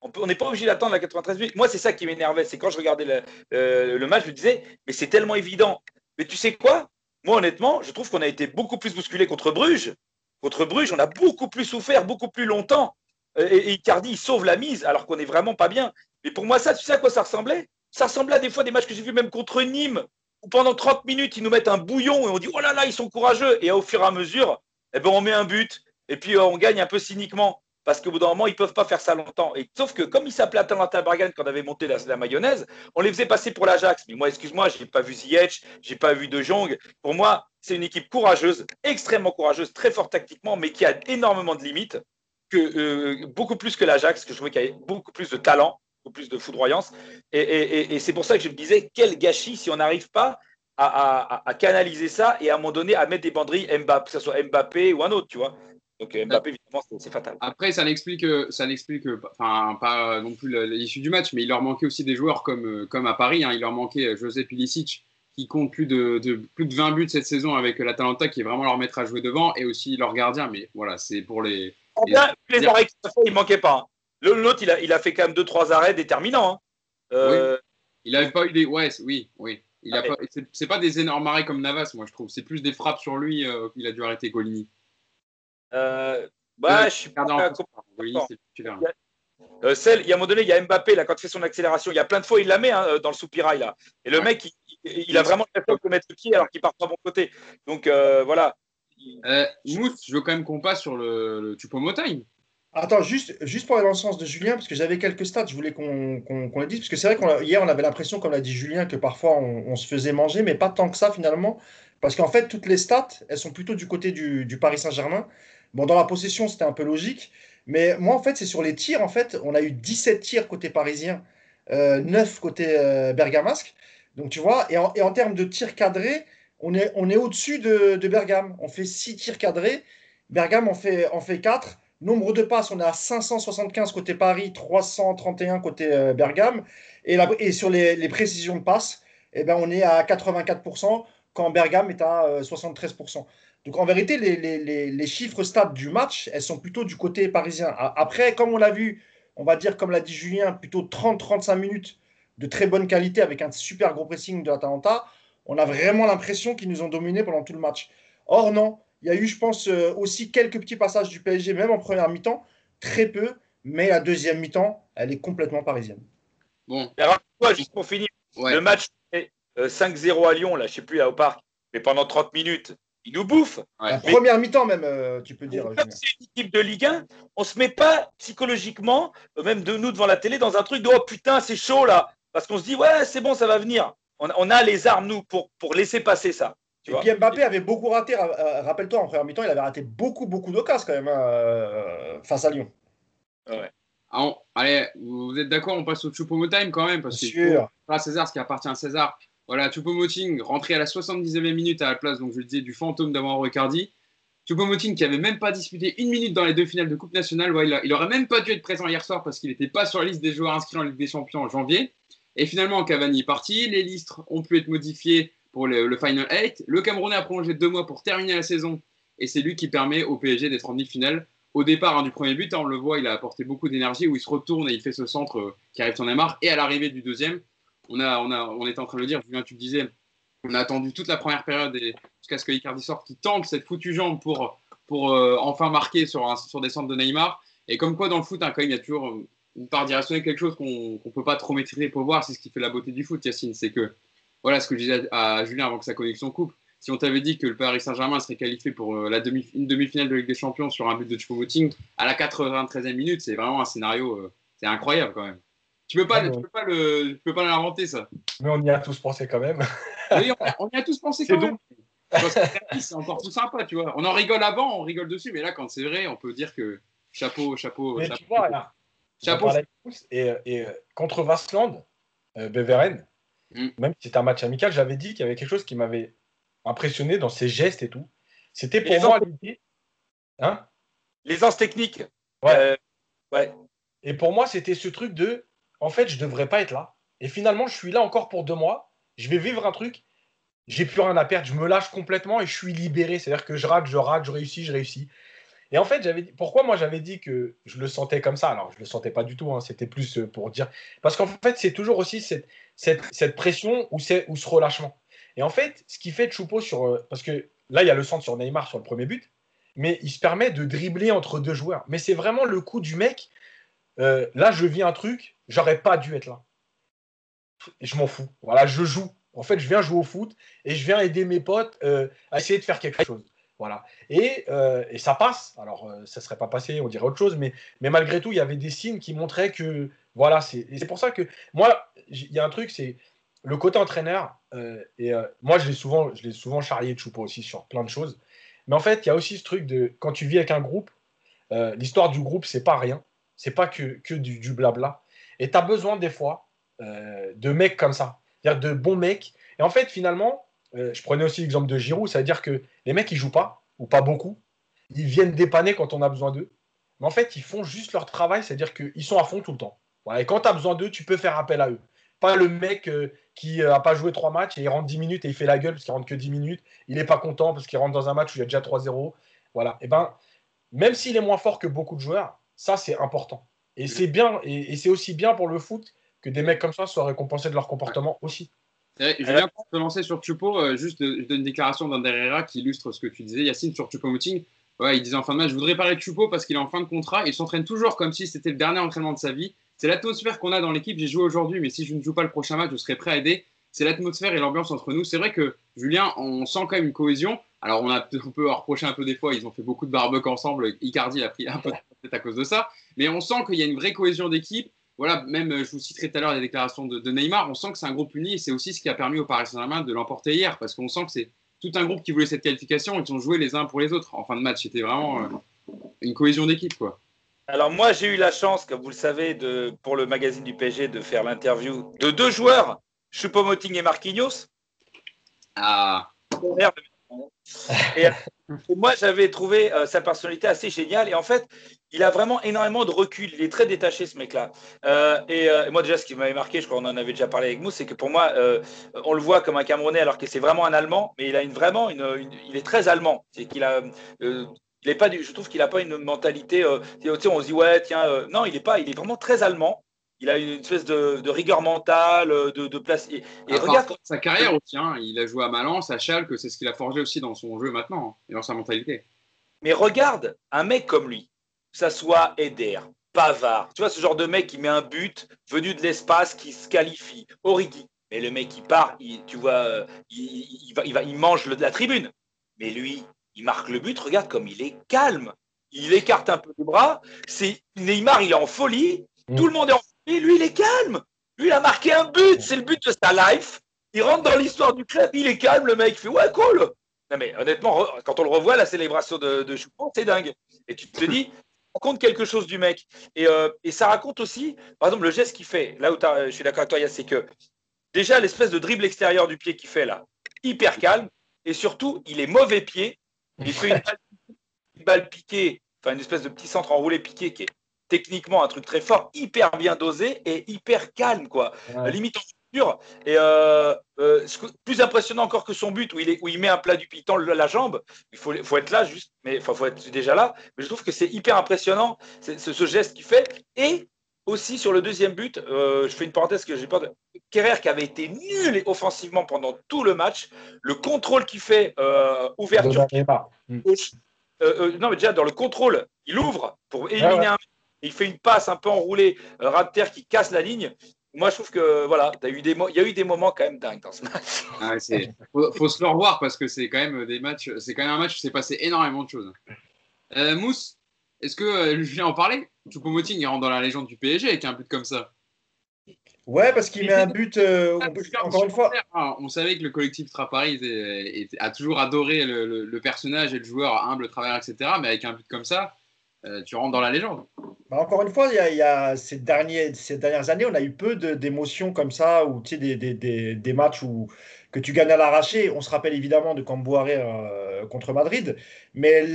On n'est pas obligé d'attendre la 93 minutes. Moi, c'est ça qui m'énervait. C'est quand je regardais le, euh, le, match, je me disais, mais c'est tellement évident. Mais tu sais quoi? Moi, honnêtement, je trouve qu'on a été beaucoup plus bousculé contre Bruges. Contre Bruges, on a beaucoup plus souffert, beaucoup plus longtemps. Et, Icardi, il sauve la mise alors qu'on n'est vraiment pas bien. Mais pour moi, ça, tu sais à quoi ça ressemblait? Ça ressemblait à des fois des matchs que j'ai vus même contre Nîmes, où pendant 30 minutes, ils nous mettent un bouillon et on dit oh là là, ils sont courageux. Et au fur et à mesure, eh ben, on met un but et puis euh, on gagne un peu cyniquement. Parce qu'au bout d'un moment, ils ne peuvent pas faire ça longtemps. Et, sauf que comme ils s'appelaient Atalanta Bergane quand on avait monté la, mayonnaise, on les faisait passer pour l'Ajax. Mais moi, excuse-moi, je n'ai pas vu Ziyech, je n'ai pas vu De Jong. Pour moi, c'est une équipe courageuse, extrêmement courageuse, très forte tactiquement, mais qui a énormément de limites. Euh, beaucoup plus que l'Ajax, que je trouvais qu'il y avait beaucoup plus de talent, beaucoup plus de foudroyance. Et, c'est pour ça que je me disais, quel gâchis si on n'arrive pas à, canaliser ça et à un moment donné à mettre des banderilles Mbappé, que ce soit Mbappé ou un autre, tu vois. Donc euh, Mbappé, évidemment, c'est fatal. Après, ça n'explique, ça n'explique, enfin, pas non plus l'issue du match, mais il leur manquait aussi des joueurs comme, euh, comme à Paris. Hein. il leur manquait José Pilicic, qui compte plus de, plus de 20 buts cette saison avec l'Atalanta, qui est vraiment leur maître à jouer devant, et aussi leur gardien. Mais voilà, c'est pour les, les arrêts qu'il a fait, il manquait pas. Hein. L'autre, il a, il a fait quand même deux, trois arrêts déterminants. Hein. Euh, il n'avait pas eu des. Ouais, oui, oui. Il a pas... C'est pas des énormes arrêts comme Navas, moi, je trouve. C'est plus des frappes sur lui euh, qu'il a dû arrêter Golini. Euh, bah, je suis pas euh, celle, il y a un moment donné, il y a Mbappé, là, quand il fait son accélération, il y a plein de fois, il la met hein, dans le soupirail. Là. Et le mec, il, a vraiment l'impression de mettre le pied alors qu'il part pas bon côté. Donc voilà, euh, Mousse, je veux quand même qu'on passe sur le, le. Attends, juste, juste pour aller dans le sens de Julien, parce que j'avais quelques stats, je voulais qu'on qu les dise, parce que c'est vrai qu'hier, on, avait l'impression, comme l'a dit Julien, que parfois on, se faisait manger, mais pas tant que ça finalement, parce qu'en fait, toutes les stats, elles sont plutôt du côté du, Paris Saint-Germain. Bon, dans la possession, c'était un peu logique, Mais moi, en fait, c'est sur les tirs. En fait, on a eu 17 tirs côté parisien, 9 côté bergamasque. Donc, tu vois, et en, termes de tirs cadrés, on est, on est au-dessus de, Bergame. On fait 6 tirs cadrés. Bergame en fait, fait 4. Nombre de passes, on est à 575 côté Paris, 331 côté euh, Bergame. Et, sur les, précisions de passes, eh ben, on est à 84% quand Bergame est à 73%. Donc en vérité, les, chiffres stables du match, elles sont plutôt du côté parisien. Après, comme on l'a vu, on va dire, comme l'a dit Julien, plutôt 30-35 minutes de très bonne qualité avec un super gros pressing de l'Atalanta. On a vraiment l'impression qu'ils nous ont dominés pendant tout le match. Or, non, il y a eu, je pense, euh, aussi quelques petits passages du PSG, même en première mi-temps, très peu, mais la deuxième mi-temps, elle est complètement parisienne. Bon. toi juste pour finir, le match 5-0 euh, à Lyon, là, je ne sais plus, là, au parc, mais pendant 30 minutes, il nous bouffe. En première mi-temps, même, euh, tu peux dire. Comme c'est une équipe de Ligue 1, on ne se met pas psychologiquement, même de nous devant la télé, dans un truc de oh putain, c'est chaud là. Parce qu'on se dit, ouais, c'est bon, ça va venir. On, on, a les armes, nous, pour, pour laisser passer ça. Et puis Mbappé avait beaucoup raté, euh, rappelle-toi, en première mi-temps, il avait raté beaucoup, beaucoup d'occasions quand même hein, euh, face à Lyon. Ouais. Ah, allez, vous êtes d'accord, on passe au Choupo Time quand même, parce que pas César ce qui appartient à César. Voilà, Choupo-Moting rentré à la 79e minute à la place, donc je le disais, du fantôme d'avant Ricardi. Choupo-Moting qui avait même pas disputé une minute dans les deux finales de Coupe nationale, il, il, aurait même pas dû être présent hier soir parce qu'il n'était pas sur la liste des joueurs inscrits en Ligue des Champions en janvier. Et finalement, Cavani est parti, les listes ont pu être modifiées pour le, Final 8. Le Camerounais a prolongé deux mois pour terminer la saison et c'est lui qui permet au PSG d'être en demi-finale. Au départ hein, du premier but, hein, on le voit, il a apporté beaucoup d'énergie où il se retourne et il fait ce centre euh, qui arrive sur Neymar. Et à l'arrivée du deuxième, on, a, on, a, on était en train de le dire, Julien, tu le disais, on a attendu toute la première période jusqu'à ce que Icardi sorte, qui tente cette foutue jambe pour, euh, enfin marquer sur, sur des centres de Neymar. Et comme quoi, dans le foot, hein, quand même, il y a toujours une part d'irrationnel, quelque chose qu'on ne peut pas trop maîtriser pour voir. C'est ce qui fait la beauté du foot, Yacine. C'est que voilà ce que je disais à Julien avant que sa connexion coupe. Si on t'avait dit que le Paris Saint-Germain serait qualifié pour euh, la demi, une demi-finale de Ligue des Champions sur un but de Choupo-Moting à la 93e minute, c'est vraiment un scénario, euh, c'est incroyable quand même. Tu peux pas, ah, tu peux pas le, peux pas l'inventer ça. Mais on y a tous pensé quand même. oui, on, y a tous pensé quand même. C'est encore tout sympa, tu vois. On en rigole avant, on rigole dessus, mais là, quand c'est vrai, on peut dire que chapeau, chapeau. Mais chapeau, tu vois, là, chapeau. Et, et, contre Vasland, euh, Beveren, Mm. Même si c'était un match amical, j'avais dit qu'il y avait quelque chose qui m'avait impressionné dans ses gestes et tout. C'était pour moi l'idée. Hein? L'aisance technique. Ouais. Euh, ouais. Et pour moi, c'était ce truc de en fait, je devrais pas être là. Et finalement, je suis là encore pour deux mois. Je vais vivre un truc. J'ai plus rien à perdre. Je me lâche complètement et je suis libéré. C'est-à-dire que je rate, je rate, je réussis, je réussis. Et en fait, j'avais pourquoi moi j'avais dit que je le sentais comme ça? Alors, je le sentais pas du tout. Hein. C'était plus euh, pour dire parce qu'en fait, c'est toujours aussi cette, cette, pression ou, ou ce relâchement. Et en fait, ce qui fait Choupo sur. Euh, parce que là, il y a le centre sur Neymar sur le premier but, mais il se permet de dribbler entre deux joueurs. Mais c'est vraiment le coup du mec. Euh, là, je vis un truc, j'aurais pas dû être là. Je m'en fous. Voilà, je joue. En fait, je viens jouer au foot et je viens aider mes potes euh, à essayer de faire quelque chose. Voilà. Et, et ça passe. Alors, ça ne serait pas passé, on dirait autre chose, mais, mais malgré tout, il y avait des signes qui montraient que. Voilà, c'est pour ça que moi, il y a un truc, c'est le côté entraîneur. Euh, et euh, moi, je l'ai souvent, je souvent charrié de Choupo aussi sur plein de choses. Mais en fait, il y a aussi ce truc de quand tu vis avec un groupe, euh, l'histoire du groupe, c'est pas rien. C'est pas que, que du, blabla. Et tu as besoin des fois de mecs comme ça, c'est-à-dire de bons mecs. Et en fait, finalement, je prenais aussi l'exemple de Giroud, c'est-à-dire que les mecs, ils jouent pas, ou pas beaucoup. Ils viennent dépanner quand on a besoin d'eux. Mais en fait, ils font juste leur travail, c'est-à-dire qu'ils sont à fond tout le temps. Et quand tu as besoin d'eux, tu peux faire appel à eux. Pas le mec euh, qui n'a euh, pas joué trois matchs et il rentre 10 minutes et il fait la gueule parce qu'il rentre que 10 minutes. Il n'est pas content parce qu'il rentre dans un match où il y a déjà 3-0. Voilà. Et ben, même s'il est moins fort que beaucoup de joueurs, ça c'est important. Et c'est bien, et, c'est aussi bien pour le foot que des mecs comme ça soient récompensés de leur comportement aussi. je viens de lancer sur Chupo, euh, juste je donne une déclaration d'un Derrera qui illustre ce que tu disais, Yacine, sur Chupo Mouting. Ouais, il disait en fin de match, je voudrais parler de Chupo parce qu'il est en fin de contrat. Il s'entraîne toujours comme si c'était le dernier entraînement de sa vie. C'est l'atmosphère qu'on a dans l'équipe. J'ai joué aujourd'hui, mais si je ne joue pas le prochain match, je serai prêt à aider. C'est l'atmosphère et l'ambiance entre nous. C'est vrai que, Julien, on sent quand même une cohésion. Alors, on, a, on peut reprocher un peu des fois, ils ont fait beaucoup de barbecue ensemble. Icardi a pris un peu de tête à cause de ça. Mais on sent qu'il y a une vraie cohésion d'équipe. Voilà, même, je vous citerai tout à l'heure les déclarations de, Neymar. On sent que c'est un groupe uni et c'est aussi ce qui a permis au Paris Saint-Germain de l'emporter hier parce qu'on sent que c'est tout un groupe qui voulait cette qualification et qui ont joué les uns pour les autres en fin de match. C'était vraiment euh, une cohésion d'équipe, quoi. Alors moi, j'ai eu la chance, comme vous le savez, de, pour le magazine du PSG, de faire l'interview de deux joueurs, Choupo-Moting et Marquinhos. Ah. Et, moi, j'avais trouvé euh, sa personnalité assez géniale. Et en fait, il a vraiment énormément de recul. Il est très détaché, ce mec-là. Euh, et euh, moi, déjà, ce qui m'avait marqué, je crois qu'on en avait déjà parlé avec nous, c'est que pour moi, on le voit comme un Camerounais, alors que c'est vraiment un Allemand, mais il a une, vraiment une, il est très allemand. C'est qu'il a il est pas du, je trouve qu'il n'a pas une mentalité. Euh, on se dit ouais tiens euh, non il est pas il est vraiment très allemand. Il a une espèce de, rigueur mentale, euh, de, place. Et, regarde sa carrière aussi. Hein. il a joué à Malence, à Schalke, c'est ce qu'il a forgé aussi dans son jeu maintenant hein, et dans sa mentalité. Mais regarde un mec comme lui, que ça soit Eder, Pavard, tu vois ce genre de mec qui met un but venu de l'espace, qui se qualifie, Origi. Mais le mec qui part, tu vois, il, va, il, va, il mange la tribune. Mais lui, il marque le but, regarde comme il est calme. Il écarte un peu les bras. C'est Neymar, il est en folie. Mm. Tout le monde est en folie. Lui, il est calme. Lui, il a marqué un but. C'est le but de sa life. Il rentre dans l'histoire du club. Il est calme, le mec. Il fait ouais, cool. Non, mais honnêtement, quand on le revoit, la célébration de, de Choupo, c'est dingue. Et tu te dis, on compte quelque chose du mec. Et, euh, et ça raconte aussi, par exemple, le geste qu'il fait. Là où je suis d'accord avec toi, c'est que déjà l'espèce de dribble extérieur du pied qu'il fait là, hyper calme. Et surtout, il est mauvais pied il fait une balle, piquée, enfin une espèce de petit centre enroulé piqué qui est techniquement un truc très fort, hyper bien dosé et hyper calme, quoi. Limite en structure. Et euh, euh, plus impressionnant encore que son but où il, est, où il met un plat du piton la jambe. Il faut, faut être là, juste, mais il faut être déjà là. Mais je trouve que c'est hyper impressionnant, ce, ce geste qu'il fait. Et aussi sur le deuxième but, euh, je fais une parenthèse que j'ai peur de. Kerrer qui avait été nul offensivement pendant tout le match, le contrôle qu'il fait, ouverture. Euh, non, mais déjà dans le contrôle, il ouvre pour éliminer un. Il fait une passe un peu enroulée, Rapter qui casse la ligne. Moi, je trouve que voilà, as eu des il y a eu des moments quand même dingues dans ce match. Ah, faut, faut, se le revoir parce que c'est quand même des matchs, c'est quand même un match où s'est passé énormément de choses. Mousse, est-ce que euh, je viens en parler? Choupo-Moting il rentre dans la légende du PSG avec un but comme ça. Ouais, parce qu'il met un but. Euh, encore une fois. Hein. On savait que le collectif Traparis a toujours adoré le, personnage et le joueur humble, travers, etc. Mais avec un but comme ça, euh, tu rentres dans la légende. Bah, encore une fois, il y a, ces, derniers, ces dernières années, on a eu peu d'émotions comme ça, ou des, des, des, matchs où que tu gagnes à l'arraché. On se rappelle évidemment de Camboire euh, contre Madrid, mais,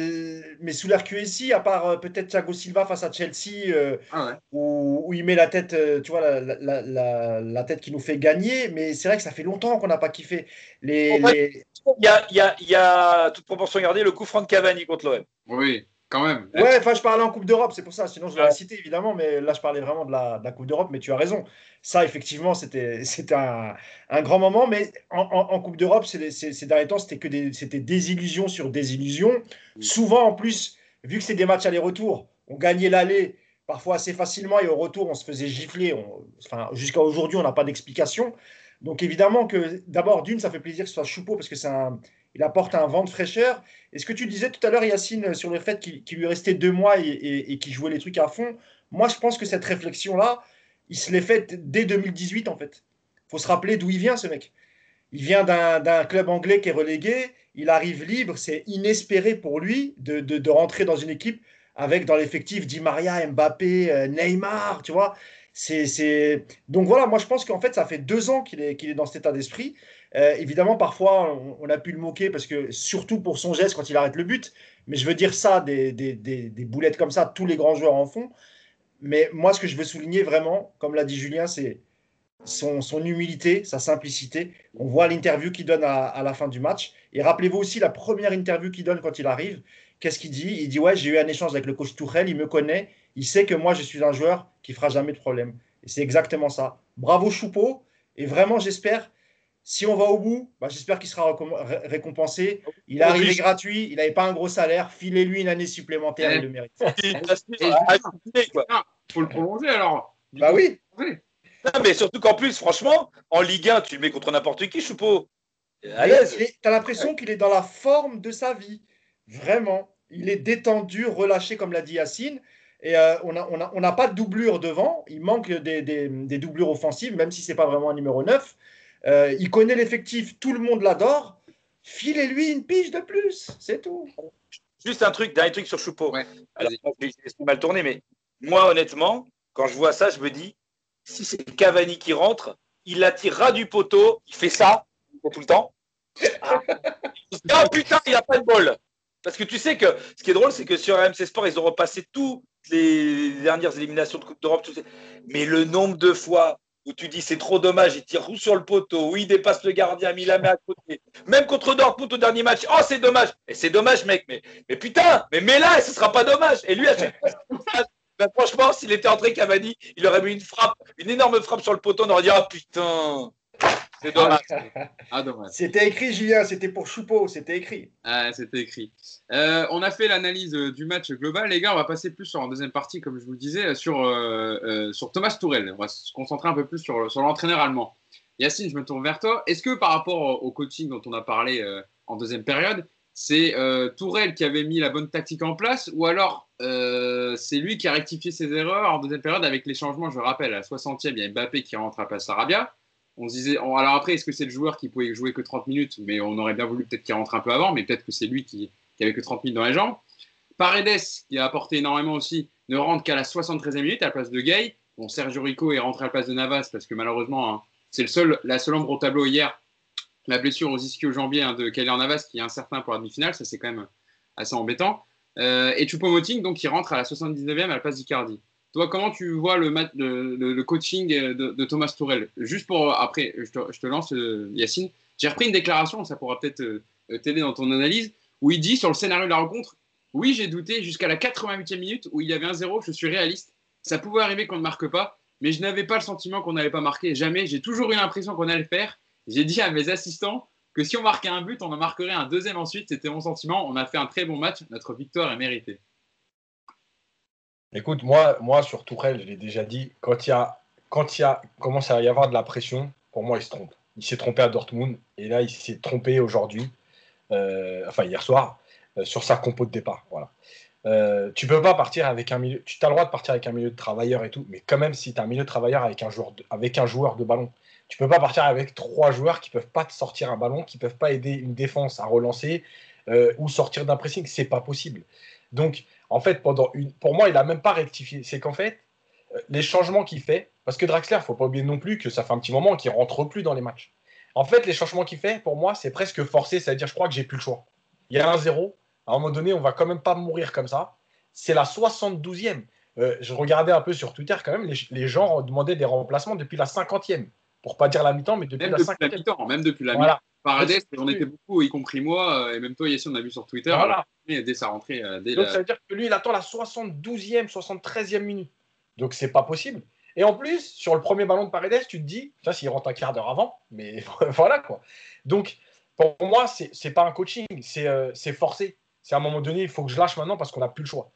mais sous l'RQSI, à part euh, peut-être Thiago Silva face à Chelsea, euh, ah où, il met la tête, tu vois, la, la, la, tête qui nous fait gagner, mais c'est vrai que ça fait longtemps qu'on n'a pas kiffé. Les, Il, y a, il, y a, il y a, toute proportion gardée, le coup franc de Cavani contre l'OM. Oui. Quand même. Ouais, enfin, je parlais en Coupe d'Europe, c'est pour ça. Sinon, je l'aurais cité évidemment, mais là, je parlais vraiment de la, de la Coupe d'Europe. Mais tu as raison. Ça, effectivement, c'était un, un grand moment. Mais en, en, Coupe d'Europe, ces, derniers temps, c'était que des, des illusions sur des illusions. Souvent, en plus, vu que c'est des matchs aller-retour, on gagnait l'aller parfois assez facilement et au retour, on se faisait gifler. enfin, jusqu'à aujourd'hui, on n'a pas d'explication. Donc, évidemment, que d'abord, d'une, ça fait plaisir que ce soit Choupeau parce que c'est un il apporte un vent de fraîcheur. Et ce que tu disais tout à l'heure, Yacine, sur le fait qu'il lui restait deux mois et, qu'il jouait les trucs à fond, moi, je pense que cette réflexion-là, il se l'est faite dès 2018, en fait. Faut se rappeler d'où il vient, ce mec. Il vient d'un club anglais qui est relégué, il arrive libre, c'est inespéré pour lui de, rentrer dans une équipe avec dans l'effectif Di Maria, Mbappé, euh, Neymar, tu vois. C'est, Donc voilà, moi je pense qu'en fait, ça fait deux ans qu'il est dans cet état d'esprit. Euh, évidemment, parfois, on, a pu le moquer parce que, surtout pour son geste quand il arrête le but, mais je veux dire ça, des, boulettes comme ça, tous les grands joueurs en font. Mais moi, ce que je veux souligner vraiment, comme l'a dit Julien, c'est son, humilité, sa simplicité. On voit l'interview qu'il donne à, à, la fin du match. Et rappelez-vous aussi la première interview qu'il donne quand il arrive. Qu'est-ce qu'il dit? Il dit Ouais, j'ai eu un échange avec le coach Tourelle, il me connaît, il sait que moi, je suis un joueur qui fera jamais de problème. Et c'est exactement ça. Bravo Choupeau. Et vraiment, j'espère si on va au bout, bah, j'espère qu'il sera récompensé. Il est arrivé gratuit, il n'avait pas un gros salaire. Filez-lui une année supplémentaire, il le mérite. Il faut le prolonger alors. Bah oui. mais surtout qu'en plus, franchement, en Ligue 1, tu le mets contre n'importe qui, Choupeau. Tu as l'impression qu'il est dans la forme de sa vie. Vraiment. Il est détendu, relâché, comme l'a dit Yacine. Et euh, on n'a on a, pas de doublure devant. Il manque des, des, des doublures offensives, même si ce n'est pas vraiment un numéro 9. Euh, il connaît l'effectif, tout le monde l'adore. Filez-lui une pige de plus, c'est tout. Juste un truc, dernier truc sur Choupeau. Ouais, Alors, mal tourné, mais moi, honnêtement, quand je vois ça, je me dis, si c'est Cavani qui rentre, il attirera du poteau, il fait ça tout le temps. Ah putain, il n'y a pas de bol. Parce que tu sais que ce qui est drôle, c'est que sur RMC Sport, ils ont repassé toutes les dernières éliminations de Coupe d'Europe. Mais le nombre de fois où tu dis c'est trop dommage, il tire sur le poteau, où il dépasse le gardien, mais il la met à côté. Même contre Dortmund au dernier match, oh c'est dommage. Et c'est dommage, mec, mais, mais putain, mais mets là et ce sera pas dommage. Et lui, ben, franchement, s'il était entré Cavani, il aurait mis une frappe, une énorme frappe sur le poteau, on aurait dit, ah putain. C'est dommage. Ah, c'était écrit, Julien, c'était pour Choupeau, c'était écrit. Ah, c'était écrit. Euh, on a fait l'analyse euh, du match global. Les gars, on va passer plus sur en deuxième partie, comme je vous le disais, euh, sur, sur Thomas Tourel. On va se concentrer un peu plus sur, sur l'entraîneur allemand. Yacine, je me tourne vers toi. Est-ce que par rapport au coaching dont on a parlé en deuxième période, c'est Tourelle qui avait mis la bonne tactique en place ou alors c'est lui qui a rectifié ses erreurs en deuxième période avec les changements Je rappelle, à la 60e, il y a Mbappé qui rentre à place Arabia on se disait, alors après, est-ce que c'est le joueur qui pouvait jouer que 30 minutes? Mais on aurait bien voulu peut-être qu'il rentre un peu avant, mais peut-être que c'est lui qui, qui, avait que 30 minutes dans les jambes. Paredes, qui a apporté énormément aussi, ne rentre qu'à la 73e minute à la place de Gay. Bon, Sergio Rico est rentré à la place de Navas parce que malheureusement, hein, c'est le seul, la seule ombre au tableau hier. La blessure aux ischio-jambiers hein, de Kylian Navas qui est incertain pour la demi-finale, ça c'est quand même assez embêtant. Euh, et Choupo-Moting, donc, qui rentre à la 79e à la place d'Icardi. Toi, comment tu vois le, coaching de, Thomas Tourel Juste pour, après, je te, lance, euh, Yacine. J'ai repris une déclaration, ça pourra peut-être euh, t'aider dans ton analyse, où il dit sur le scénario de la rencontre Oui, j'ai douté jusqu'à la 88e minute où il y avait un zéro, je suis réaliste. Ça pouvait arriver qu'on ne marque pas, mais je n'avais pas le sentiment qu'on n'allait pas marquer. Jamais. J'ai toujours eu l'impression qu'on allait le faire. J'ai dit à mes assistants que si on marquait un but, on en marquerait un deuxième ensuite. C'était mon sentiment. On a fait un très bon match. Notre victoire est méritée. Écoute, moi, moi sur Tourelle, je l'ai déjà dit, quand il y a, quand il y a, commence à y avoir de la pression, pour moi, il se trompe. Il s'est trompé à Dortmund et là, il s'est trompé aujourd'hui, euh, enfin hier soir, euh, sur sa compo de départ. Voilà. Euh, tu peux pas partir avec un milieu. Tu as le droit de partir avec un milieu de travailleurs et tout, mais quand même, si tu as un milieu de travailleurs avec un joueur de, avec un joueur de ballon, tu peux pas partir avec trois joueurs qui peuvent pas te sortir un ballon, qui peuvent pas aider une défense à relancer ou sortir d'un pressing. C'est pas possible. Donc, en fait, pendant pour moi, il n'a même pas rectifié. C'est qu'en fait, euh, les changements qu'il fait, parce que Draxler, il faut pas oublier non plus que ça fait un petit moment qu'il rentre plus dans les matchs. En fait, les changements qu'il fait, pour moi, c'est presque forcé, c'est-à-dire, je crois que j'ai plus le choix. Il y a un zéro, à un moment donné, on va quand même pas mourir comme ça. C'est la 72e. Euh, je regardais un peu sur Twitter quand même, les, gens demandaient des remplacements depuis la 50e. Pour pas dire la mi-temps, mais depuis même la depuis 50e. La mi-temps, même depuis la mi-temps. Paradès, on était beaucoup, y compris moi, euh, et même toi, ici, on a vu sur Twitter. Voilà dès sa rentrée. Euh, Donc ça veut dire que lui, il attend la 72e, 73e minute. Donc c'est pas possible. Et en plus, sur le premier ballon de Paredes, tu te dis, ça, s'il rentre un quart d'heure avant, mais voilà quoi. Donc pour moi, c'est pas un coaching, euh, c'est forcé. C'est à un moment donné, il faut que je lâche maintenant parce qu'on n'a plus le choix.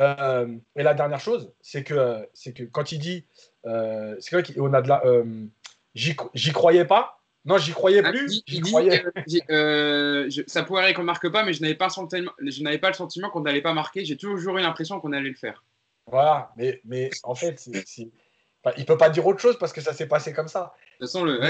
Euh, et la dernière chose, c'est que, que quand il dit, c'est vrai qu'on a de la. J'y croyais pas, non, j'y croyais ah, plus. J'y croyais. Euh, ça pourrait qu'on ne marque pas, mais je n'avais pas, pas, le sentiment qu'on n'allait pas marquer. J'ai toujours eu l'impression qu'on allait le faire. Voilà, mais, mais en fait, il ne peut pas dire autre chose parce que ça s'est passé comme ça. De toute façon, le...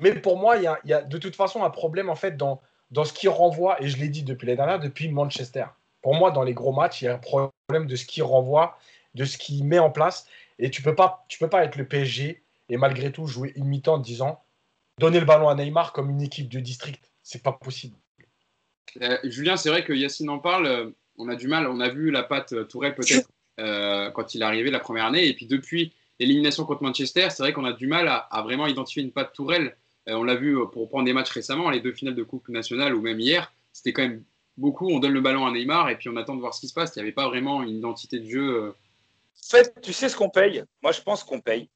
mais, pour moi, il y a, de toute façon un problème en fait dans, dans ce qui renvoie, et je l'ai dit depuis l'année dernière, depuis Manchester. Pour moi, dans les gros matchs, il y a un problème de ce qui renvoie, de ce qui met en place. Et tu ne peux, pas, tu peux pas être le PSG et malgré tout jouer une mi-temps en disant donner le ballon à Neymar comme une équipe de district. C'est pas possible. Euh, Julien, c'est vrai que Yacine en parle. Euh, on a du mal. On a vu la patte euh, Tourelle peut-être quand il est arrivé la première année. Et puis depuis l'élimination contre Manchester, c'est vrai qu'on a du mal à, vraiment identifier une patte Tourelle. on l'a vu pour prendre des matchs récemment, les deux finales de Coupe nationale ou même hier. C'était quand même beaucoup. On donne le ballon à Neymar et puis on attend de voir ce qui se passe. Il n'y avait pas vraiment une identité de jeu. En fait, tu sais ce qu'on paye? Moi, je pense qu'on paye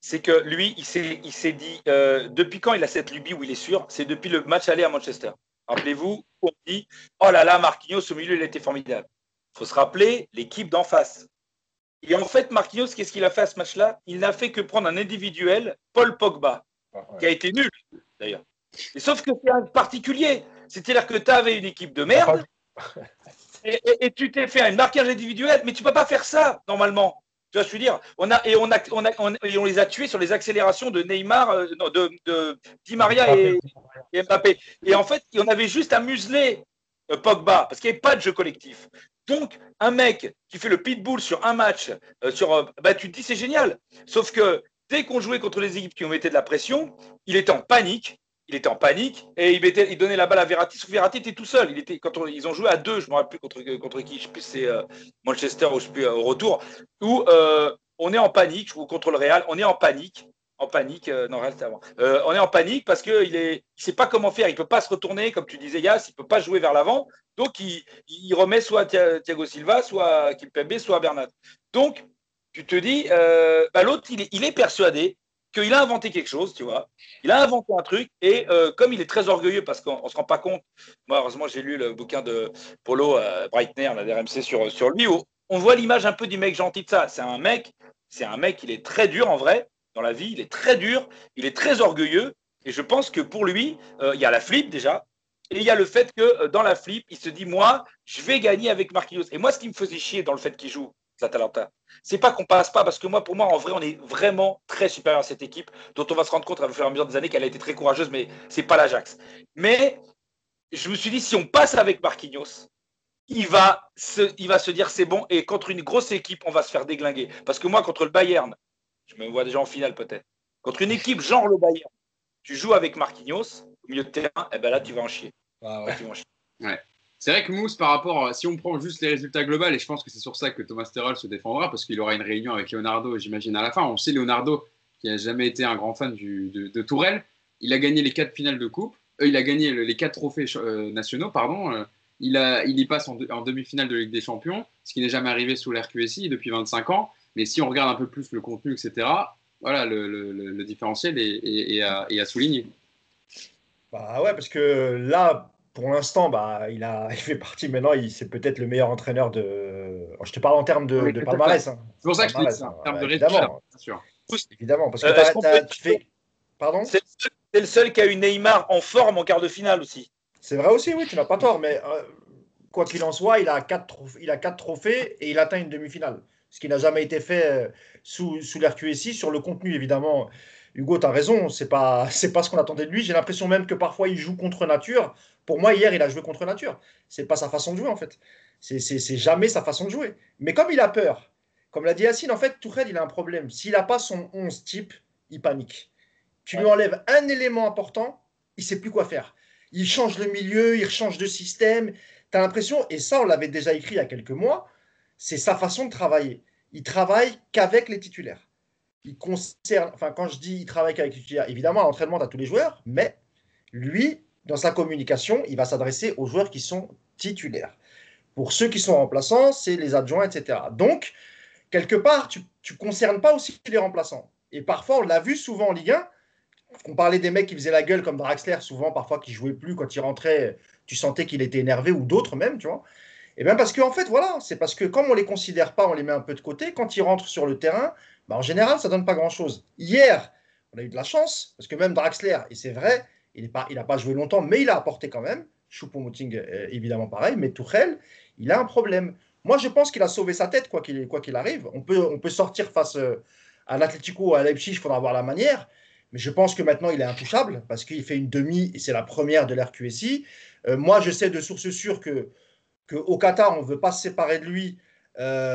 c'est que lui, il s'est dit, euh, depuis quand il a cette lubie où il est sûr? C'est depuis le match aller à Manchester. Rappelez-vous, on dit, oh là là, Marquinhos, au milieu, il était formidable. Il faut se rappeler l'équipe d'en face. Et en fait, Marquinhos, qu'est-ce qu'il a fait à ce match-là? Il n'a fait que prendre un individuel, Paul Pogba, ah, qui a été nul, d'ailleurs. Sauf que c'est un particulier. C'est-à-dire que tu avais une équipe de merde et, tu t'es fait un marquage individuel, mais tu ne peux pas faire ça, normalement. Tu vois je veux dire? On a, et, on a, on a, on, et on les a tués sur les accélérations de Neymar, euh, de, de, Di Maria et, Mbappé. Et en fait, on avait juste à museler euh, Pogba, parce qu'il n'y avait pas de jeu collectif. Donc, un mec qui fait le pitbull sur un match, euh, sur, bah, tu te dis c'est génial. Sauf que dès qu'on jouait contre les équipes qui ont mettait de la pression, il était en panique. Il était en panique et il, donnait la balle à Verratti. Sauf Verratti était tout seul. Il était, quand ils ont joué à deux, je ne me rappelle plus contre, qui, je sais plus c'est euh, Manchester ou je sais plus au retour, où on est en panique, ou contre le Real, on est en panique en panique. non, Real, avant. on est en panique parce qu'il ne sait pas comment faire. Il ne peut pas se retourner, comme tu disais, Yass, il ne peut pas jouer vers l'avant. Donc, il, remet soit Thiago Silva, soit Kimpembe, soit Bernat. Donc, tu te dis, euh, bah, l'autre, il est, persuadé qu'il a inventé quelque chose, tu vois. Il a inventé un truc, et euh, comme il est très orgueilleux, parce qu'on ne se rend pas compte, moi, heureusement, j'ai lu le bouquin de Polo euh, Breitner, la DRMC, sur, sur lui, où on voit l'image un peu du mec gentil de ça. C'est un mec, c'est un mec, il est très dur en vrai, dans la vie, il est très dur, il est très orgueilleux, et je pense que pour lui, il y a la flip déjà, et il y a le fait que euh, dans la flip, il se dit Moi, je vais gagner avec Marquinhos. Et moi, ce qui me faisait chier dans le fait qu'il joue l'Atalanta, c'est pas qu'on passe pas, parce que moi, pour moi, en vrai, on est vraiment très supérieur à cette équipe, dont on va se rendre compte au fur et à mesure des années qu'elle a été très courageuse, mais c'est pas l'Ajax. Mais je me suis dit Si on passe avec Marquinhos, il va se, il va se dire c'est bon, et contre une grosse équipe, on va se faire déglinguer. Parce que moi, contre le Bayern, je me vois déjà en finale peut-être, contre une équipe genre le Bayern, tu joues avec Marquinhos, au milieu de terrain, et eh ben là, tu vas en chier. Ah ouais. C'est vrai que Mousse, par rapport, si on prend juste les résultats globaux, et je pense que c'est sur ça que Thomas Terrell se défendra, parce qu'il aura une réunion avec Leonardo, j'imagine, à la fin. On sait Leonardo, qui n'a jamais été un grand fan de, Tourelle, il a gagné les quatre finales de coupe, euh, il a gagné les quatre trophées euh, nationaux, pardon. Euh, il, a, il y passe en, demi-finale de Ligue des Champions, ce qui n'est jamais arrivé sous l'RQSI depuis 25 ans. Mais si on regarde un peu plus le contenu, etc., voilà, le, différentiel est, à, est à souligner. Bah ouais, parce que là, pour l'instant, bah, il, a, il fait partie maintenant, c'est peut-être le meilleur entraîneur de. Je te parle en termes de, de palmarès. Hein. C'est pour ça que je dis ça, en termes de évidemment. bien sûr. Évidemment, parce que euh, tu fais. Pardon? C'est le seul qui a eu Neymar en forme en quart de finale aussi. C'est vrai aussi, oui, tu n'as pas tort, mais euh, quoi qu'il en soit, il a, quatre trophées, il a quatre trophées et il atteint une demi-finale. Ce qui n'a jamais été fait euh, sous, sous l'RQSI. Sur le contenu, évidemment, Hugo, tu as raison, c'est pas c'est pas ce qu'on attendait de lui. J'ai l'impression même que parfois il joue contre nature. Pour moi, hier, il a joué contre nature. C'est pas sa façon de jouer en fait. C'est jamais sa façon de jouer. Mais comme il a peur, comme l'a dit Yacine, en fait, Tourelle, il a un problème. S'il n'a pas son 11 type, il panique. Tu lui enlèves un élément important, il sait plus quoi faire. Il change le milieu, il change de système. Tu as l'impression, et ça, on l'avait déjà écrit il y a quelques mois, c'est sa façon de travailler. Il travaille qu'avec les titulaires il concerne, enfin quand je dis il travaille avec les évidemment à l'entraînement, tu as tous les joueurs, mais lui, dans sa communication, il va s'adresser aux joueurs qui sont titulaires. Pour ceux qui sont remplaçants, c'est les adjoints, etc. Donc, quelque part, tu ne concernes pas aussi les remplaçants. Et parfois, on l'a vu souvent en Ligue 1, on parlait des mecs qui faisaient la gueule comme Draxler, souvent, parfois, qui jouaient plus quand il rentrait, tu sentais qu'il était énervé, ou d'autres même, tu vois. Et bien parce qu'en en fait, voilà, c'est parce que comme on les considère pas, on les met un peu de côté, quand ils rentrent sur le terrain, bah, en général, ça donne pas grand-chose. Hier, on a eu de la chance, parce que même Draxler, et c'est vrai, il n'a pas, pas joué longtemps, mais il a apporté quand même. Choupo-Moting, euh, évidemment pareil, mais Tourelle, il a un problème. Moi, je pense qu'il a sauvé sa tête, quoi qu'il qu'il arrive. On peut, on peut sortir face euh, à l'Atlético, à Leipzig, il faudra voir la manière. Mais je pense que maintenant, il est intouchable, parce qu'il fait une demi, et c'est la première de l'RQSI. Euh, moi, je sais de sources sûres que, que au Qatar, on ne veut pas se séparer de lui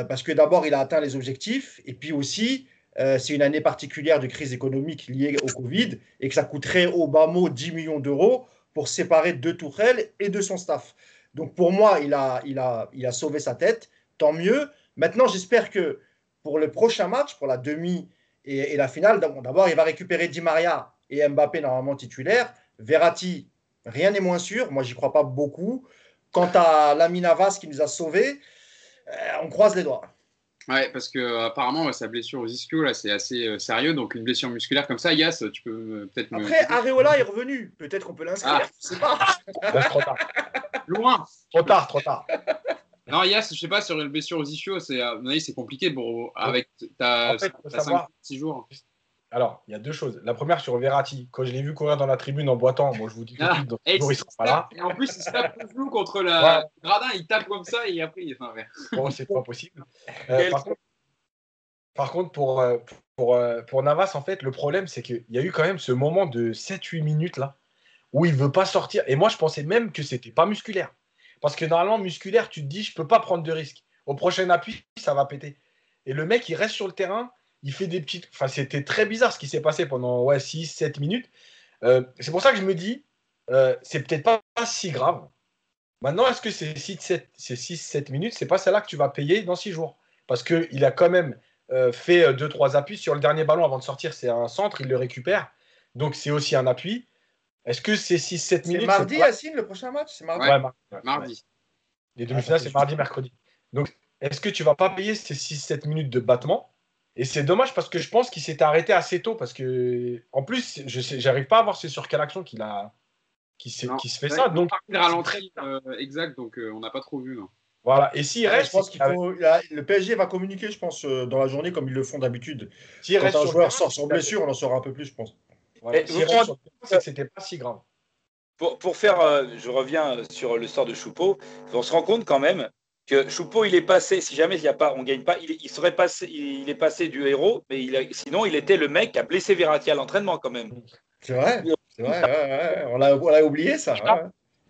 parce que d'abord, il a atteint les objectifs, et puis aussi, euh, c'est une année particulière de crise économique liée au Covid, et que ça coûterait au bas mot 10 millions d'euros pour séparer de Tourelle et de son staff. Donc pour moi, il a, il a, il a sauvé sa tête, tant mieux. Maintenant, j'espère que pour le prochain match, pour la demi et, la finale, d'abord, il va récupérer Di Maria et Mbappé normalement titulaire. Verratti, rien n'est moins sûr. Moi, j'y crois pas beaucoup. Quant à Lamine Avas qui nous a sauvés, euh, on croise les doigts. Ouais, parce que euh, apparemment sa blessure aux ischio là, c'est assez euh, sérieux. Donc une blessure musculaire comme ça, Yas, tu peux peut-être. Après, Areola est revenu. Peut-être qu'on peut, l'inscrire. Ah. Je sais pas. trop tard. Loin. Trop tard, trop tard. Non, Yas, je sais pas sur une blessure aux ischios, c'est c'est compliqué. Bon, avec ta, en fait, 6 jours. Alors, il y a deux choses. La première sur Verratti. Quand je l'ai vu courir dans la tribune en boitant, moi je vous dis tout de suite, et, ils pas là. et en plus, il se tape le flou contre la gradin, il tape comme ça et après il est enfin, Bon, c'est pas possible. Euh, par, contre, pour, euh, pour, euh, pour, Navas, en fait, le problème, c'est qu'il y a eu quand même ce moment de 7-8 minutes là où il veut pas sortir. Et moi, je pensais même que c'était pas musculaire. Parce que normalement, musculaire, tu te dis, je peux pas prendre de risque. Au prochain appui, ça va péter. Et le mec, il reste sur le terrain, il fait des petites. Enfin, c'était très bizarre ce qui s'est passé pendant ouais, 6, 7 minutes. Euh, c'est pour ça que je me dis, euh, c'est peut-être pas, si grave. Maintenant, est-ce que ces 6-7 minutes, c'est pas celle-là que tu vas payer dans 6 jours Parce qu'il a quand même euh, fait 2-3 appuis sur le dernier ballon avant de sortir, c'est un centre, il le récupère. Donc c'est aussi un appui. Est-ce que c'est 6-7 minutes? C'est mardi, Yacine, le prochain match? C'est mardi. Ouais, mardi. Les demi-finales, c'est mardi, mercredi. Donc, est-ce que tu vas pas payer ces 6-7 minutes de battement? Et c'est dommage parce que je pense qu'il s'est arrêté assez tôt parce que, en plus, je n'arrive pas à voir c'est sur quelle action qu'il a, qui, se, qui se fait ça. Donc, ralenti euh, exact, donc euh, on n'a pas trop vu. Non. Voilà. Et s'il reste, je pense qu'il faut, le PSG va communiquer, je pense, euh, dans la journée comme ils le font d'habitude. Si un joueur sort sans blessure, on en saura un peu plus, je pense. c'était pas si grave? Pour, pour faire, je reviens sur le sort de Choupeau, on se rend compte quand même que Choupeau, il est passé, si jamais il y a pas, on gagne pas, il, serait passé, il, est passé du héros, mais il sinon, il était le mec qui a blessé Verratti à l'entraînement quand même. C'est vrai, c'est vrai, on l'a oublié ça.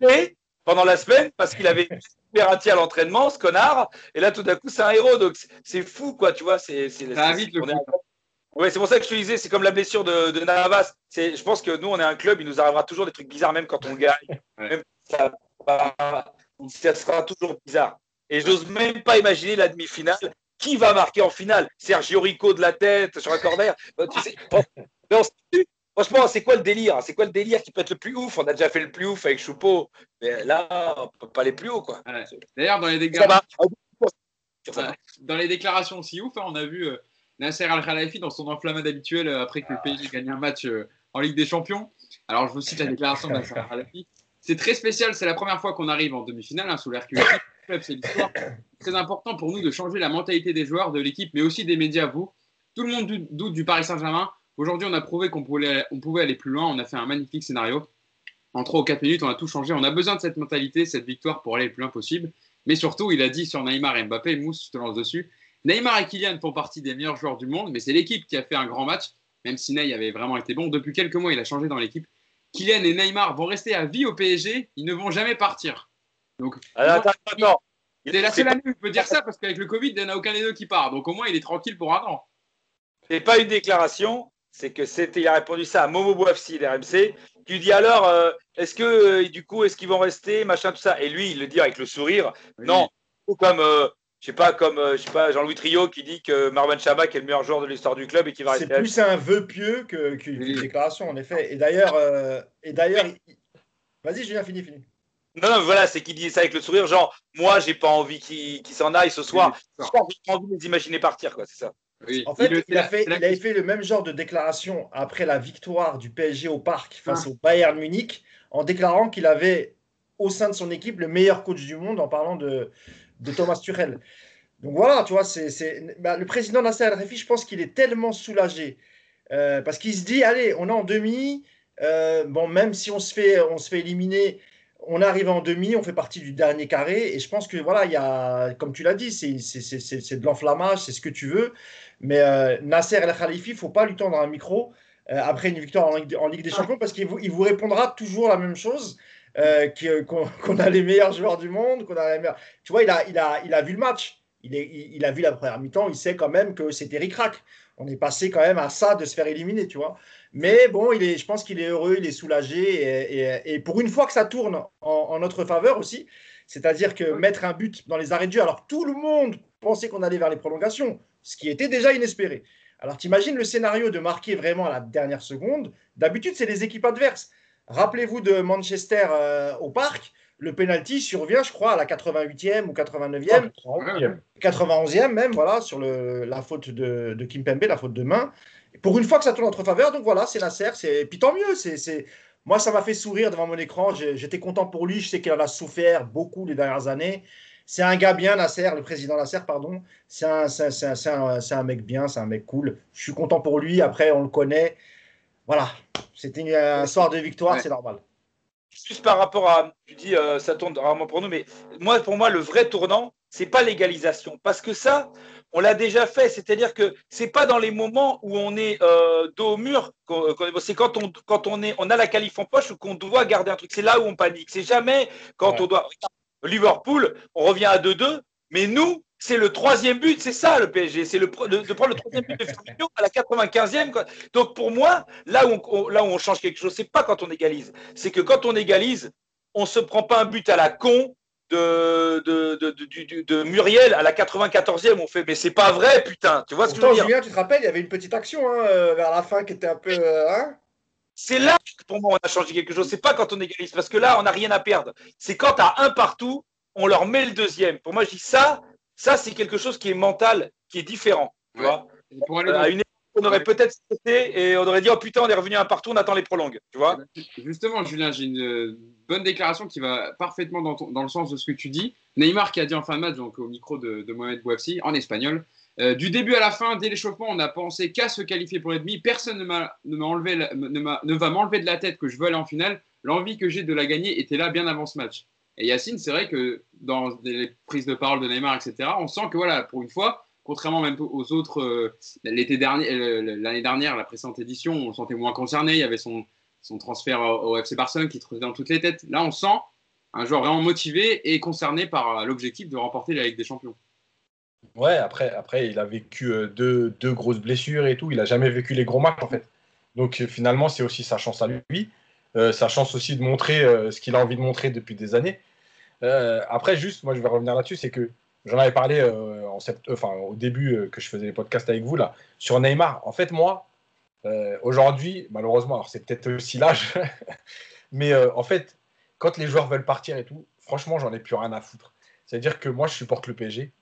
Et pendant la semaine, parce qu'il avait Verratti à l'entraînement, ce connard, et là tout d'un coup, c'est un héros, donc c'est fou, quoi, tu vois. C'est vite le Ouais, c'est pour ça que je te disais, c'est comme la blessure de, de Navas. Je pense que nous, on est un club, il nous arrivera toujours des trucs bizarres, même quand on gagne. Même ça, ça sera toujours bizarre. Et j'ose même pas imaginer la demi-finale. Qui va marquer en finale? Sergio Rico de la tête sur un corner. Bah, tu sais, Franchement, c'est quoi le délire C'est quoi le délire qui peut être le plus ouf? On a déjà fait le plus ouf avec Choupeau, mais là, on peut pas aller plus haut, quoi. D'ailleurs, dans les déclarations, dans les déclarations aussi ouf, hein, on a vu euh, Nasser Al Khalafi dans son enflammade habituelle euh, après que le pays gagne un match euh, en Ligue des Champions. Alors, je vous cite la déclaration de Nasser Al Khalafi. C'est très spécial, c'est la premire fois qu'on arrive en demi-finale hein, sous l'RQI c'est l'histoire. Très important pour nous de changer la mentalité des joueurs, de l'équipe, mais aussi des médias, vous. Tout le monde doute du Paris Saint-Germain. Aujourd'hui, on a prouvé qu'on pouvait, pouvait aller plus loin. On a fait un magnifique scénario. En 3 ou 4 minutes, on a tout changé. On a besoin de cette mentalité, cette victoire pour aller le plus loin possible. Mais surtout, il a dit sur Neymar et Mbappé, Mousse, je te lance dessus. Neymar et Kylian font partie des meilleurs joueurs du monde, mais c'est l'équipe qui a fait un grand match, même si Ney avait vraiment été bon. Depuis quelques mois, il a changé dans l'équipe. Kylian et Neymar vont rester à vie au PSG, ils ne vont jamais partir. Donc, attends, attends. C'est la seule année où je peux dire ça parce qu'avec le Covid, il n'y en a aucun des deux qui part. Donc au moins, il est tranquille pour un an. C'est pas une déclaration, c'est que c'était. Il a répondu ça à Momo Bouafsi d'RMC. Tu dis alors, euh, est-ce que euh, du coup, est-ce qu'ils vont rester, machin, tout ça? Et lui, il le dit avec le sourire. Non, comme. Euh, je sais pas, comme je sais pas, Jean-Louis Trio qui dit que Marwan Chabat est le meilleur joueur de l'histoire du club et qui va rester. C'est plus un vœu pieux qu'une déclaration, en effet. Et d'ailleurs, et d'ailleurs, vas-y, Julien, fini, fini. Non, non, voilà, c'est qu'il dit ça avec le sourire, genre, moi, j'ai pas envie qu'il s'en aille ce soir. J'ai pas envie de les imaginer partir, quoi, c'est ça. En fait, il, a fait, il avait fait le même genre de déclaration après la victoire du PSG au Parc face ah. au Bayern Munich, en déclarant qu'il avait au sein de son équipe le meilleur coach du monde en parlant de, de Thomas Tuchel. Donc voilà, tu vois, c'est bah, le président Nasser Al-Refi, je pense qu'il est tellement soulagé euh, parce qu'il se dit, allez, on est en demi, euh, bon, même si on se fait, on se fait éliminer, on arrive en demi, on fait partie du dernier carré. Et je pense que, voilà, il y a, comme tu l'as dit, c'est de l'enflammage, c'est ce que tu veux. Mais euh, Nasser El Khalifi, il ne faut pas lui tendre un micro euh, après une victoire en, Ligue des Champions parce qu'il vous, il vous répondra toujours la même chose. Euh, qu'on a les meilleurs joueurs du monde, qu'on a les meilleurs... Tu vois, il a, il a, il a vu le match. Il, est, il, a vu la première mi-temps. Il sait quand même que c'était ric-rac. On est passé quand même à ça de se faire éliminer, tu vois. Mais bon, il est, je pense qu'il est heureux, il est soulagé. Et, pour une fois que ça tourne en, notre faveur aussi, c'est-à-dire que mettre un but dans les arrêts de jeu, alors tout le monde pensait qu'on allait vers les prolongations, ce qui était déjà inespéré. Alors t'imagines le scénario de marquer vraiment à la dernière seconde. D'habitude, c'est les équipes adverses. Rappelez-vous de Manchester euh, au parc, le penalty survient, je crois, à la 88e ou 89e. 91e même, voilà, sur le, la faute de, de Kimpembe, la faute de main pour une fois que ça tourne en notre faveur, donc voilà, c'est Nasser. Et puis tant mieux. C'est, Moi, ça m'a fait sourire devant mon écran. J'étais content pour lui. Je sais qu'il en a souffert beaucoup les dernières années. C'est un gars bien, Nasser, le président Nasser, pardon. C'est un, un, un, mec bien, c'est un mec cool. Je suis content pour lui. Après, on le connaît. Voilà, c'était un soir de victoire, c'est normal. Juste par rapport à, tu dis, euh, ça tourne rarement pour nous, mais moi, pour moi, le vrai tournant, c'est pas l'égalisation, parce que ça, on l'a déjà fait. C'est-à-dire que c'est pas dans les moments où on est euh, dos au mur, c'est quand on, quand on, est, on a la qualif en poche ou qu'on doit garder un truc. C'est là où on panique. C'est jamais quand on doit. Liverpool, on revient à 2-2, mais nous, c'est le troisième but, c'est ça le PSG, c'est le, de, prendre le troisième but de Firmino à la 95e. Quoi. Donc pour moi, là où on, là où on change quelque chose, c'est pas quand on égalise, c'est que quand on égalise, on se prend pas un but à la con de, de, de, de Muriel à la 94e. On fait, mais c'est pas vrai, putain. Tu vois ce que je veux dire? Julien, tu te rappelles, il y avait une petite action hein, euh, vers la fin qui était un peu. Euh, hein? c'est là que pour moi on a changé quelque chose. C'est pas quand on égalise, parce que là on n'a rien à perdre. C'est quand à un partout, on leur met le deuxième. Pour moi, je dis ça, ça, c'est quelque chose qui est mental, qui est différent. Tu vois pour aller à une époque, on aurait peut-être sauté et on aurait dit Oh putain, on est revenu à un partout, on attend les prolongues. Tu vois Justement, Julien, j'ai une euh, bonne déclaration qui va parfaitement dans, dans, le sens de ce que tu dis. Neymar qui a dit en fin de match, donc au micro de, de Mohamed Bouafsi, en espagnol. Euh, du début à la fin, dès l'échauffement, on a pensé qu'à se qualifier pour l'ennemi. Personne ne, m'a, ne, m'a enlevé ne, ne va m'enlever de la tête que je veux aller en finale. L'envie que j'ai de la gagner était là bien avant ce match. Et Yacine, c'est vrai que dans les prises de parole de Neymar, etc., on sent que voilà, pour une fois, contrairement même aux autres, euh, l'été dernier, euh, l'année dernière, la précédente édition, on le sentait moins concerné. Il y avait son, son transfert au, FC Barcelone qui trottait dans toutes les têtes. Là, on sent un joueur vraiment motivé et concerné par l'objectif de remporter la Ligue des Champions. Ouais, après, après il a vécu euh, deux, deux, grosses blessures et tout. Il n'a jamais vécu les gros matchs, en fait. Donc, finalement, c'est aussi sa chance à lui. Euh, sa chance aussi de montrer euh, ce qu'il a envie de montrer depuis des années. Euh, après, juste, moi, je vais revenir là-dessus, c'est que j'en avais parlé enfin, au début que je faisais les podcasts avec vous, là, sur Neymar. En fait, moi, aujourd'hui, malheureusement, alors c'est peut-être aussi l'âge, mais en fait, quand les joueurs veulent partir et tout, franchement, j'en ai plus rien à foutre. C'est-à-dire que moi, je supporte le PSG.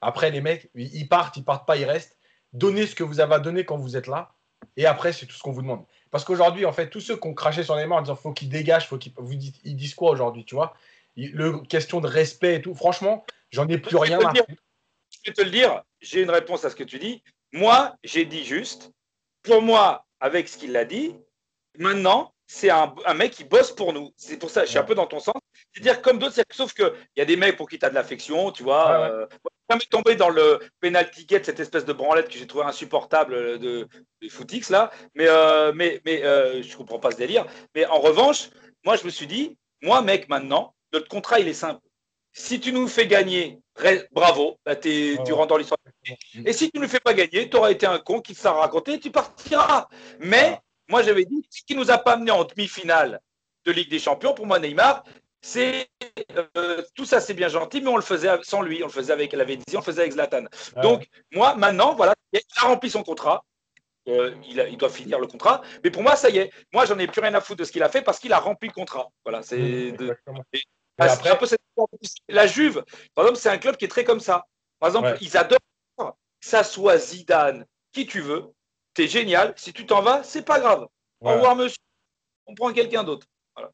Après, les mecs, ils partent, ils partent pas, ils restent. Donnez ce que vous avez à donner quand vous êtes là. Et après, c'est tout ce qu'on vous demande. Parce qu'aujourd'hui, en fait, tous ceux qui ont craché sur Neymar en disant faut qu'il dégage, faut qu'il. Vous ils disent quoi aujourd'hui, tu vois? Le question de respect et tout. Franchement, j'en ai plus rien à foutre. Je vais te le dire, j'ai une réponse à ce que tu dis. Moi, j'ai dit juste, pour moi, avec ce qu'il a dit, maintenant, c'est un, un, mec qui bosse pour nous. C'est pour ça, je suis un peu dans ton sens. C'est-à-dire, comme d'autres, sauf qu'il y a des mecs pour qui tu as de l'affection, tu vois. Ouais, ouais. Euh, jamais tombé dans le penalty get, cette espèce de branlette que j'ai trouvé insupportable euh, de, de Footix, là. Mais, euh, mais, mais euh, je comprends pas ce délire. Mais en revanche, moi, je me suis dit, moi, mec, maintenant, notre contrat, il est simple. Si tu nous fais gagner, bravo, bah, es, tu rentres dans l'histoire. Et si tu ne nous fais pas gagner, tu auras été un con qui te sera raconté, tu partiras. Mais moi, j'avais dit, ce qui nous a pas amené en demi-finale de Ligue des Champions, pour moi, Neymar, c'est euh, tout ça, c'est bien gentil, mais on le faisait sans lui, on le faisait avec dit, on le faisait avec Zlatan. Ah Donc, moi, maintenant, voilà, il a rempli son contrat. Euh, il, a, il, doit finir le contrat. Mais pour moi, ça y est. Moi, j'en ai plus rien à foutre de ce qu'il a fait parce qu'il a rempli le contrat. Voilà, c'est. Mmh, après... un peu cette... La Juve, par exemple, c'est un club qui est très comme ça. Par exemple, ouais. ils adorent que ça soit Zidane, qui tu veux. T'es génial. Si tu t'en vas, c'est pas grave. Au revoir, monsieur. On prend quelqu'un d'autre. Voilà.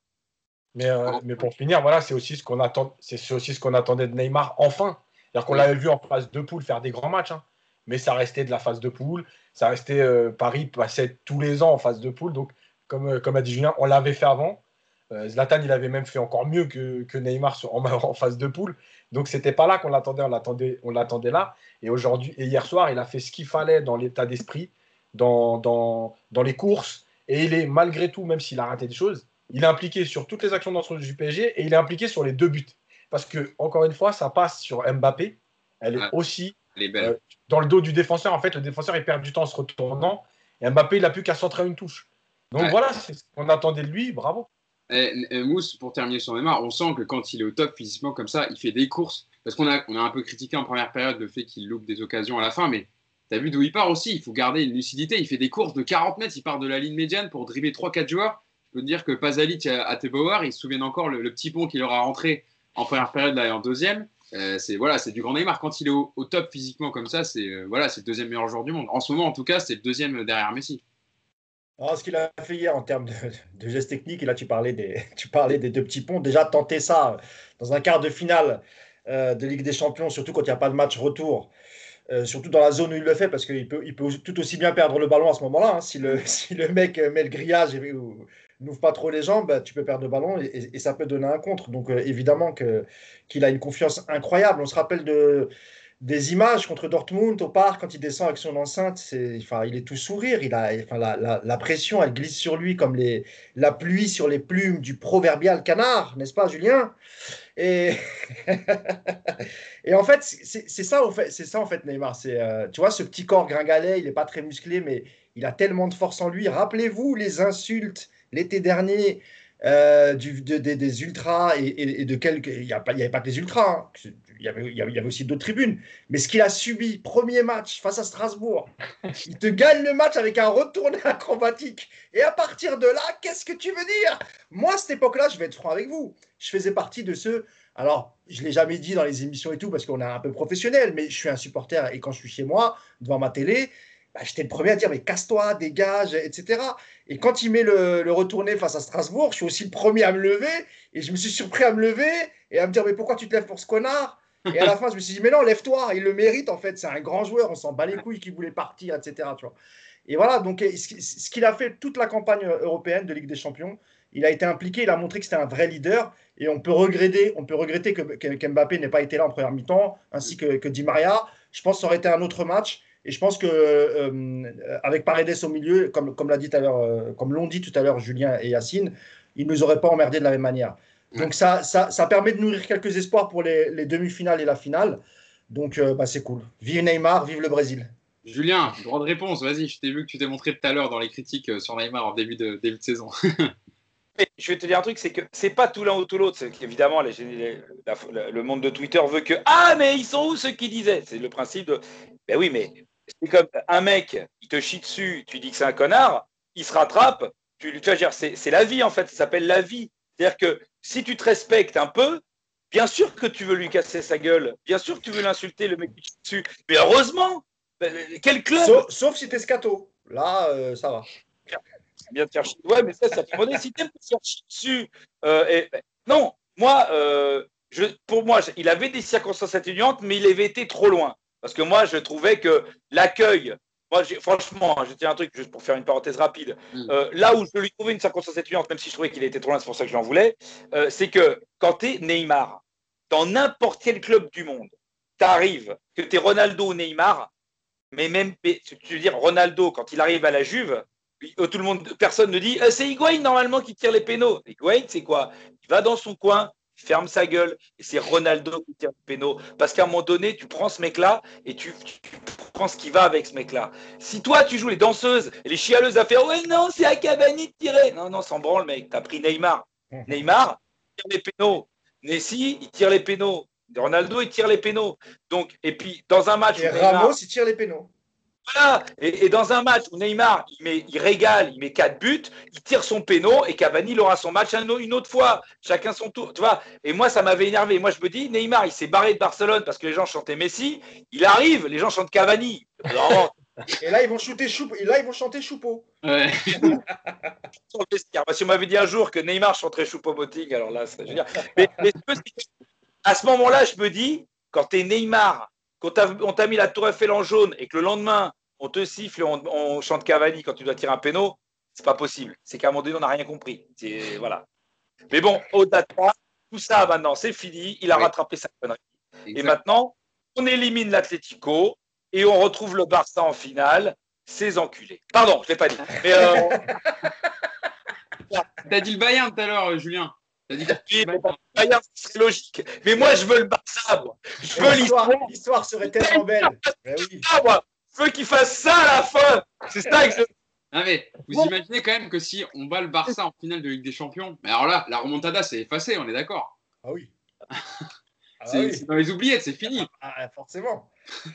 Mais, euh, mais, pour finir, voilà, c'est aussi ce qu'on attend, c'est aussi ce qu'on attendait de Neymar enfin. C'est-à-dire qu'on l'avait vu en phase de poule faire des grands matchs, hein, mais ça restait de la phase de poule. Ça restait euh, Paris passait tous les ans en phase de poule. Donc, comme, euh, comme a dit Julien, on l'avait fait avant. Euh, Zlatan, il avait même fait encore mieux que, que Neymar sur, en, en, phase de poule. Donc, c'était pas là qu'on l'attendait, on l'attendait, on l'attendait là. Et aujourd'hui, et hier soir, il a fait ce qu'il fallait dans l'état d'esprit, dans, dans, dans les courses. Et il est malgré tout, même s'il a raté des choses, il est impliqué sur toutes les actions d'entre du PSG et il est impliqué sur les deux buts. Parce que, encore une fois, ça passe sur Mbappé. Elle est ah, aussi est euh, dans le dos du défenseur. En fait, le défenseur, il perd du temps en se retournant. Et Mbappé, il n'a plus qu'à centrer une touche. Donc ouais. voilà, c'est ce qu'on attendait de lui. Bravo. Et, et Mousse, pour terminer sur Neymar, on sent que quand il est au top physiquement comme ça, il fait des courses. Parce qu'on a, on a un peu critiqué en première période le fait qu'il loupe des occasions à la fin, mais tu as vu d'où il part aussi? Il faut garder une lucidité. Il fait des courses de 40 mètres. Il part de la ligne médiane pour dribbler 3-4 joueurs peux te dire que Pasalic à Tebauer, ils se souviennent encore le, petit pont qu'il aura rentré en première période là, et en deuxième. Euh, c'est voilà, c'est du grand Neymar. Quand il est au, au top physiquement comme ça, c'est euh, voilà, c'est le deuxième meilleur joueur du monde. En ce moment, en tout cas, c'est le deuxième derrière Messi. Alors, ce qu'il a fait hier en termes de, de gestes techniques, et là tu parlais, des, tu parlais des deux petits ponts, déjà tenter ça dans un quart de finale euh, de Ligue des Champions, surtout quand il n'y a pas de match retour, euh, surtout dans la zone où il le fait, parce qu'il peut, il peut tout aussi bien perdre le ballon à ce moment-là. Hein, si, le, si le mec met le grillage et, ou, n'ouvre pas trop les jambes, bah, tu peux perdre le ballon et, et, ça peut donner un contre. Donc euh, évidemment qu'il a une confiance incroyable. On se rappelle de, des images contre Dortmund au parc quand il descend avec son enceinte. Enfin, il est tout sourire. Il a, enfin, la, la, pression, elle glisse sur lui comme les, la pluie sur les plumes du proverbial canard, n'est-ce pas, Julien? Et, et en fait, c'est, ça, en fait, Neymar. C'est, euh, tu vois, ce petit corps gringalet, il n'est pas très musclé, mais il a tellement de force en lui. Rappelez-vous les insultes l'été dernier euh, des ultras et, de quelques. Il n'y avait pas que les ultras. Hein y avait, il y avait aussi d'autres tribunes. Mais ce qu'il a subi, premier match face à Strasbourg, il te gagne le match avec un retourné acrobatique. Et à partir de là, qu'est-ce que tu veux dire? Moi, à cette époque-là, je vais être franc avec vous. Je faisais partie de ceux. Alors, je ne l'ai jamais dit dans les émissions et tout, parce qu'on est un peu professionnel, mais je suis un supporter et quand je suis chez moi, devant ma télé, bah, j'étais le premier à dire mais casse-toi, dégage, etc. Et quand il met le, le, retourné face à Strasbourg, je suis aussi le premier à me lever et je me suis surpris à me lever et à me dire mais pourquoi tu te lèves pour ce connard? Et à la fin, je me suis dit, mais non, lève-toi, il le mérite en fait, c'est un grand joueur, on s'en bat les couilles qu'il voulait partir, etc. Et voilà, donc ce qu'il a fait toute la campagne européenne de Ligue des Champions, il a été impliqué, il a montré que c'était un vrai leader, et on peut regretter, on peut regretter que, Mbappé n'ait pas été là en première mi-temps, ainsi que, Di Maria. Je pense que ça aurait été un autre match. Et je pense que euh, avec Paredes au milieu, euh, comme l'ont dit tout à l'heure Julien et Yacine, ils nous auraient pas emmerdés de la même manière. Donc ça, ça, ça, permet de nourrir quelques espoirs pour les, les demi-finales et la finale. Donc euh, bah, c'est cool. Vive Neymar, vive le Brésil. Julien, droit de réponse, vas-y, je t'ai vu que tu t'es montré tout à l'heure dans les critiques euh, sur Neymar en début de, début de saison. je vais te dire un truc, c'est que c'est pas tout l'un ou tout l'autre. Les, les, le monde de Twitter veut que Ah, mais ils sont où ceux qui disaient? C'est le principe de Ben oui, mais c'est comme un mec, il te chie dessus, tu dis que c'est un connard, il se rattrape, tu, tu vas dire, c'est la vie en fait, ça s'appelle la vie. C'est-à-dire que si tu te respectes un peu, bien sûr que tu veux lui casser sa gueule, bien sûr que tu veux l'insulter, le mec qui dessus. Mais heureusement, ben, quel club Sauf, sauf si t'es scato. Là, euh, ça va. Bien te faire chier. Ouais, mais ça, ça peut Si t'aimes te faire chier dessus. Euh, et, ben, non, moi, euh, je, pour moi, il avait des circonstances atténuantes, mais il avait été trop loin. Parce que moi, je trouvais que l'accueil moi, franchement, hein, je tiens un truc juste pour faire une parenthèse rapide. Mm. Euh, là où je lui trouvais une circonstance étudiante, même si je trouvais qu'il était trop loin, c'est pour ça que j'en voulais, euh, c'est que quand tu es Neymar, dans n'importe quel club du monde, tu arrives, que tu es Ronaldo ou Neymar, mais même, tu veux dire, Ronaldo, quand il arrive à la Juve, euh, tout le monde, personne ne dit c'est Higuain normalement qui tire les pénaux. Higuain, c'est quoi? Il va dans son coin, ferme sa gueule, et c'est Ronaldo qui tire les pénaux. Parce qu'à un moment donné, tu prends ce mec-là et tu, tu, prends ce qui va avec ce mec-là. Si toi, tu joues les danseuses et les chialeuses à faire Ouais, non, c'est à Cavani de tirer. Non, non, s'en branle, mec. T'as pris Neymar. Neymar, il tire les pénaux. Nessi, il tire les pénaux. Ronaldo, il tire les pénaux. Donc, et puis, dans un match. Et Neymar, Ramos, il tire les pénaux. Voilà. Et, et, dans un match où Neymar, il, met, il régale, il met quatre buts, il tire son péno et Cavani il aura son match une autre fois. Chacun son tour. Tu vois Et moi, ça m'avait énervé. Moi, je me dis, Neymar, il s'est barré de Barcelone parce que les gens chantaient Messi. Il arrive, les gens chantent Cavani. et là, ils vont, shooter Choupo, et là, ils vont chanter Choupo. Ouais. si on m'avait dit un jour que Neymar chanterait Choupo-Moting, alors là, c'est génial. Mais, mais à ce moment-là, je me dis, quand tu es Neymar, quand on t'a mis la tour Eiffel en jaune et que le lendemain, on te siffle et on, on chante Cavani quand tu dois tirer un péno, c'est pas possible. C'est qu'à un moment donné, on n'a rien compris. Voilà. Mais bon, au-delà de ça, tout ça, maintenant, c'est fini. Il a oui. rattrapé sa connerie. Exact. Et maintenant, on élimine l'Atlético et on retrouve le Barça en finale. Ces enculés. Pardon, je ne l'ai pas dit. Mais euh... T'as dit le Bayern tout à l'heure, Julien. Oui, Bayern, c'est logique. Mais moi, je veux le Barça. Moi. Je veux l'histoire. L'histoire serait tellement belle. Mais oui. ah, moi. Je veux qu'il fasse ça à la fin. C'est ça que je. Non mais vous bon. imaginez quand même que si on bat le Barça en finale de Ligue des Champions, mais alors là, la remontada c'est effacé, on est d'accord Ah oui. Ah c'est oui. dans les oubliettes, c'est fini. Ah, forcément.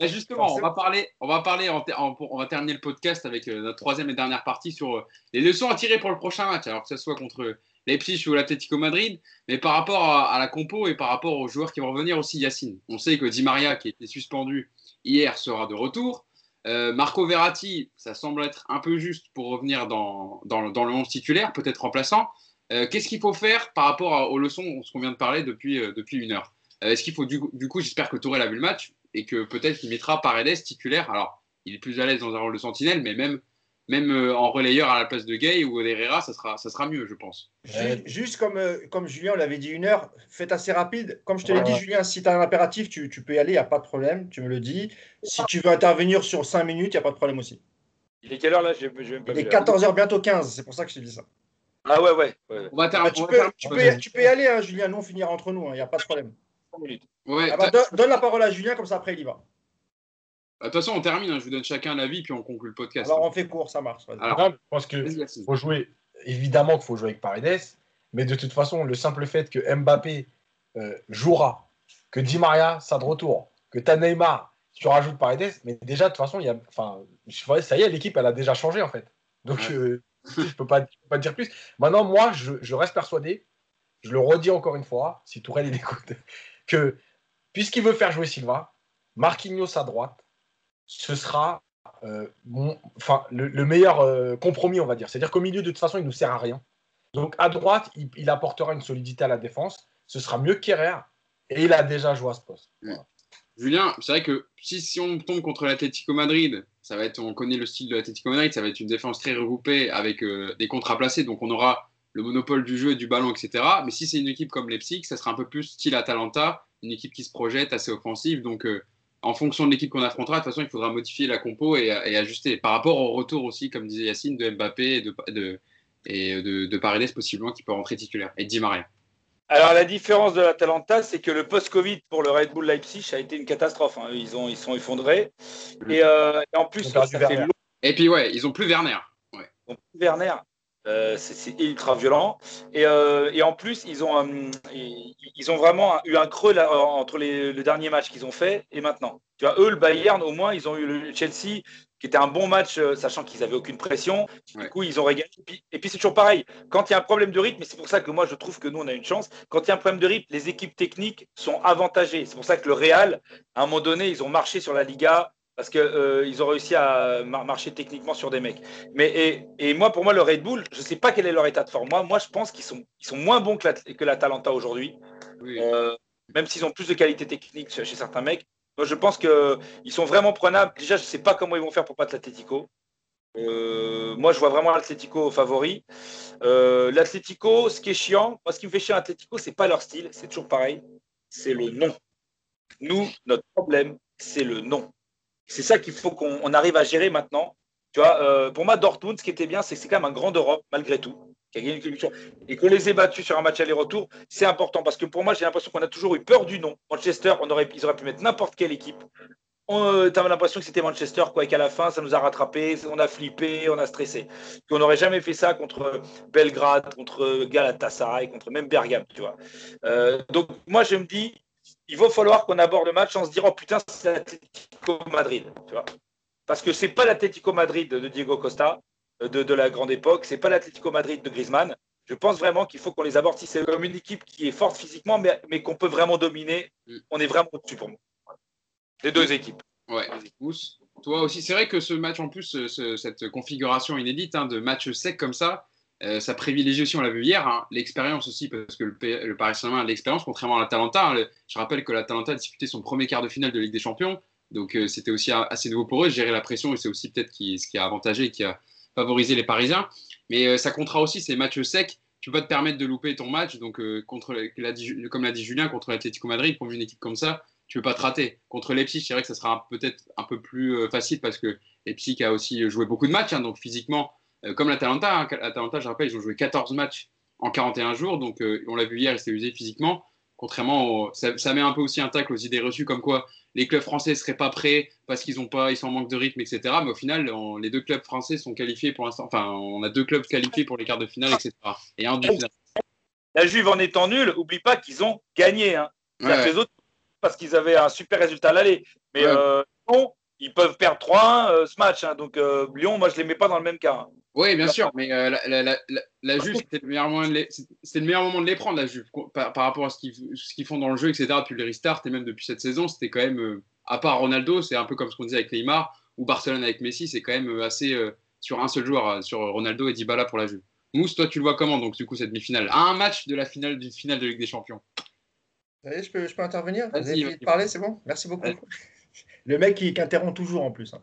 Là, justement, forcément. on va parler, on va parler, en, en, on va terminer le podcast avec euh, notre troisième et dernière partie sur euh, les leçons à tirer pour le prochain match, alors que ce soit contre Leipzig ou l'Atlético Madrid, mais par rapport à, la compo et par rapport aux joueurs qui vont revenir aussi, Yacine. On sait que Di Maria, qui était suspendu hier, sera de retour. Euh, Marco Verratti, ça semble être un peu juste pour revenir dans, le 11 titulaire, peut-être remplaçant. Euh, Qu'est-ce qu'il faut faire par rapport aux leçons ce qu'on vient de parler depuis, euh, une heure? Est-ce qu'il faut, du, du coup, j'espère que Tourelle a vu le match et que peut-être qu'il mettra Paredes titulaire? Alors, il est plus à l'aise dans un rôle de sentinelle, mais même même euh, en relayeur à la place de Gay ou d'Herrera, ça sera, ça sera mieux, je pense. Juste, juste comme, euh, comme Julien l'avait dit une heure, faites assez rapide. Comme je te l'ai dit, Julien, si tu as un impératif, tu, tu peux y aller, il n'y a pas de problème, tu me le dis. Si tu veux intervenir sur 5 minutes, il n'y a pas de problème aussi. Il est quelle heure là? Il est vu la- 14h, bientôt 15, c'est pour ça que je t'ai dit ça. Ah ouais, ouais. ouais. On va ter- Ah, tu, on peux, tu, peux, tu peux y aller, hein, Julien, nous on finira entre nous, il n'y a pas de problème. Ouais, Ah bah, donne la parole à Julien, comme ça après il y va. De toute façon, on termine. hein, je vous donne chacun l'avis, puis on conclut le podcast. Alors on fait court, ça marche. Alors, Non, je pense que faut jouer, évidemment qu'il faut jouer avec Paredes, mais de toute façon, le simple fait que Mbappé euh, jouera, que Di Maria sera de retour, que tu Neymar, tu rajoutes Paredes, mais déjà, de toute façon, il y a, enfin, ça y est, l'équipe, elle a déjà changé, en fait. Donc, Ouais. euh, je peux pas, je peux pas dire plus. Maintenant, moi, je, je reste persuadé, je le redis encore une fois, si Tourelle il écoute, que puisqu'il veut faire jouer Silva, Marquinhos à droite, ce sera euh, enfin, le, le meilleur euh, compromis, on va dire. C'est-à-dire qu'au milieu, de toute façon, il nous sert à rien. Donc à droite, il, apportera une solidité à la défense. Ce sera mieux qu'Herrera. Et il a déjà joué à ce poste. Julien, c'est vrai que si, si on tombe contre l'Atlético Madrid, ça va être, on connaît le style de l'Atlético Madrid, ça va être une défense très regroupée avec euh, des contrats placés, donc on aura le monopole du jeu et du ballon, etc. Mais si c'est une équipe comme Leipzig, ça sera un peu plus style Atalanta, une équipe qui se projette, assez offensive. Donc en fonction de l'équipe qu'on affrontera, de toute façon, il faudra modifier la compo et, et ajuster. Par rapport au retour aussi, comme disait Yacine, de Mbappé et de, de, et de, de Paredes possiblement qui peut rentrer titulaire, et Di Maria. Alors la différence de l'Atalanta, c'est que le post-Covid pour le Red Bull Leipzig a été une catastrophe. hein. Ils, ont, ils sont effondrés. Et, euh, et en plus, ça fait long. Et puis ouais, ils ont plus Werner. Ouais. Ils ont plus Werner. Euh, c'est- ultra violent. Et, euh, et en plus, ils ont, euh, ils, ont vraiment eu un creux là, entre les, le dernier match qu'ils ont fait et maintenant. Tu vois, eux, le Bayern, au moins, ils ont eu le Chelsea, qui était un bon match, sachant qu'ils n'avaient aucune pression. Ouais. Du coup, ils ont régalé. Et puis, puis, c'est toujours pareil. Quand il y a un problème de rythme, et c'est pour ça que moi, je trouve que nous, on a une chance. Quand il y a un problème de rythme, les équipes techniques sont avantagées. C'est pour ça que le Real, à un moment donné, ils ont marché sur la Liga parce qu'ils ils ont réussi à mar- marcher techniquement sur des mecs. Mais et, et moi, pour moi, le Red Bull, je ne sais pas quel est leur état de forme. Moi, moi je pense qu'ils sont, ils sont moins bons que la, que l'Atalanta aujourd'hui, Oui. Euh, même s'ils ont plus de qualité technique chez, chez certains mecs. Moi, je pense qu'ils sont vraiment prenables. Déjà, je ne sais pas comment ils vont faire pour battre l'Atletico. Euh, moi, je vois vraiment l'Atletico favori. Euh, L'Atletico, ce qui est chiant, moi, ce qui me fait chier à l'Atletico, c'est pas leur style, c'est toujours pareil. C'est le nom. Nous, notre problème, c'est le nom. C'est ça qu'il faut qu'on on arrive à gérer maintenant. Tu vois, euh, pour moi, Dortmund, ce qui était bien, c'est que c'est quand même un grand d'Europe, malgré tout, qui a gagné une compétition. Et qu'on les ait battus sur un match aller-retour, c'est important. Parce que pour moi, j'ai l'impression qu'on a toujours eu peur du nom. Manchester, on aurait, ils auraient pu mettre n'importe quelle équipe. On tu l'impression que c'était Manchester, quoi, et qu'à la fin, ça nous a rattrapé, on a flippé, on a stressé. Qu'on n'aurait jamais fait ça contre Belgrade, contre Galatasaray, contre même Bergame, tu vois. Euh, donc, moi, je me dis, il va falloir qu'on aborde le match en se disant, oh putain, c'est l'Atlético Madrid, tu vois. Parce que c'est pas l'Atlético Madrid de Diego Costa, euh, de, de la grande époque, c'est pas l'Atlético Madrid de Griezmann. Je pense vraiment qu'il faut qu'on les aborde si c'est comme une équipe qui est forte physiquement, mais, mais qu'on peut vraiment dominer. Mm. On est vraiment au-dessus pour moi. Les deux équipes. Ouais, toi aussi. C'est vrai que ce match, en plus, ce- ce- cette configuration inédite hein, de match sec comme ça, euh, ça privilégie aussi, on l'a vu hier, hein, l'expérience aussi, parce que le, Paris Saint-Germain a l'expérience, contrairement à l'Atalanta. hein. Je rappelle que l'Atalanta a disputé son premier quart de finale de Ligue des Champions, donc euh, c'était aussi assez nouveau pour eux, gérer la pression, et c'est aussi peut-être ce qui a avantagé et qui a favorisé les Parisiens. Mais euh, ça comptera aussi ces matchs secs. Tu peux pas te permettre de louper ton match, donc contre, comme l'a dit Julien, contre l'Atlético Madrid, contre une équipe comme ça, tu peux pas te rater. Contre Leipzig, c'est vrai que ça sera peut-être un peu plus facile parce que Leipzig a aussi joué beaucoup de matchs, hein, donc physiquement, comme l'Atalanta. Hein, L'Atalanta, je rappelle, ils ont joué 14 matchs en 41 jours, donc euh, on l'a vu hier, ils s'est usé physiquement. Contrairement, au- ça, ça met un peu aussi un tacle aux idées reçues comme quoi les clubs français seraient pas prêts parce qu'ils ont pas, ils sont en manque de rythme, etc. Mais au final, on- les deux clubs français sont qualifiés pour l'instant. Enfin, on a deux clubs qualifiés pour les quarts de finale, etc. Et un. La Juve en étant nulle, oublie pas qu'ils ont gagné. Hein. Ouais, Les autres, parce qu'ils avaient un super résultat à l'aller. Mais Ouais. euh, ils peuvent perdre 3-1 euh, ce match. hein. Donc euh, Lyon, moi, je ne les mets pas dans le même cas. hein. Oui, bien sûr, mais euh, la, la, la, la- la Juve, c'était le, meilleur le moment de les prendre, la Juve, par, par rapport à ce qu'ils font dans le jeu, etc. Depuis les restarts et même depuis cette saison, c'était quand même, euh, à part Ronaldo, c'est un peu comme ce qu'on disait avec Neymar ou Barcelone avec Messi, c'est quand même assez euh, sur un seul joueur, sur Ronaldo et Dybala pour la Juve. Mousse, toi, tu le vois comment, donc, du coup, cette demi-finale? À un match de la finale d'une finale de Ligue des Champions. Vous savez, je peux, je peux intervenir? Vous Vas-y, avez parler, c'est bon? Merci beaucoup. Le mec qui, qui interrompt toujours en plus. hein,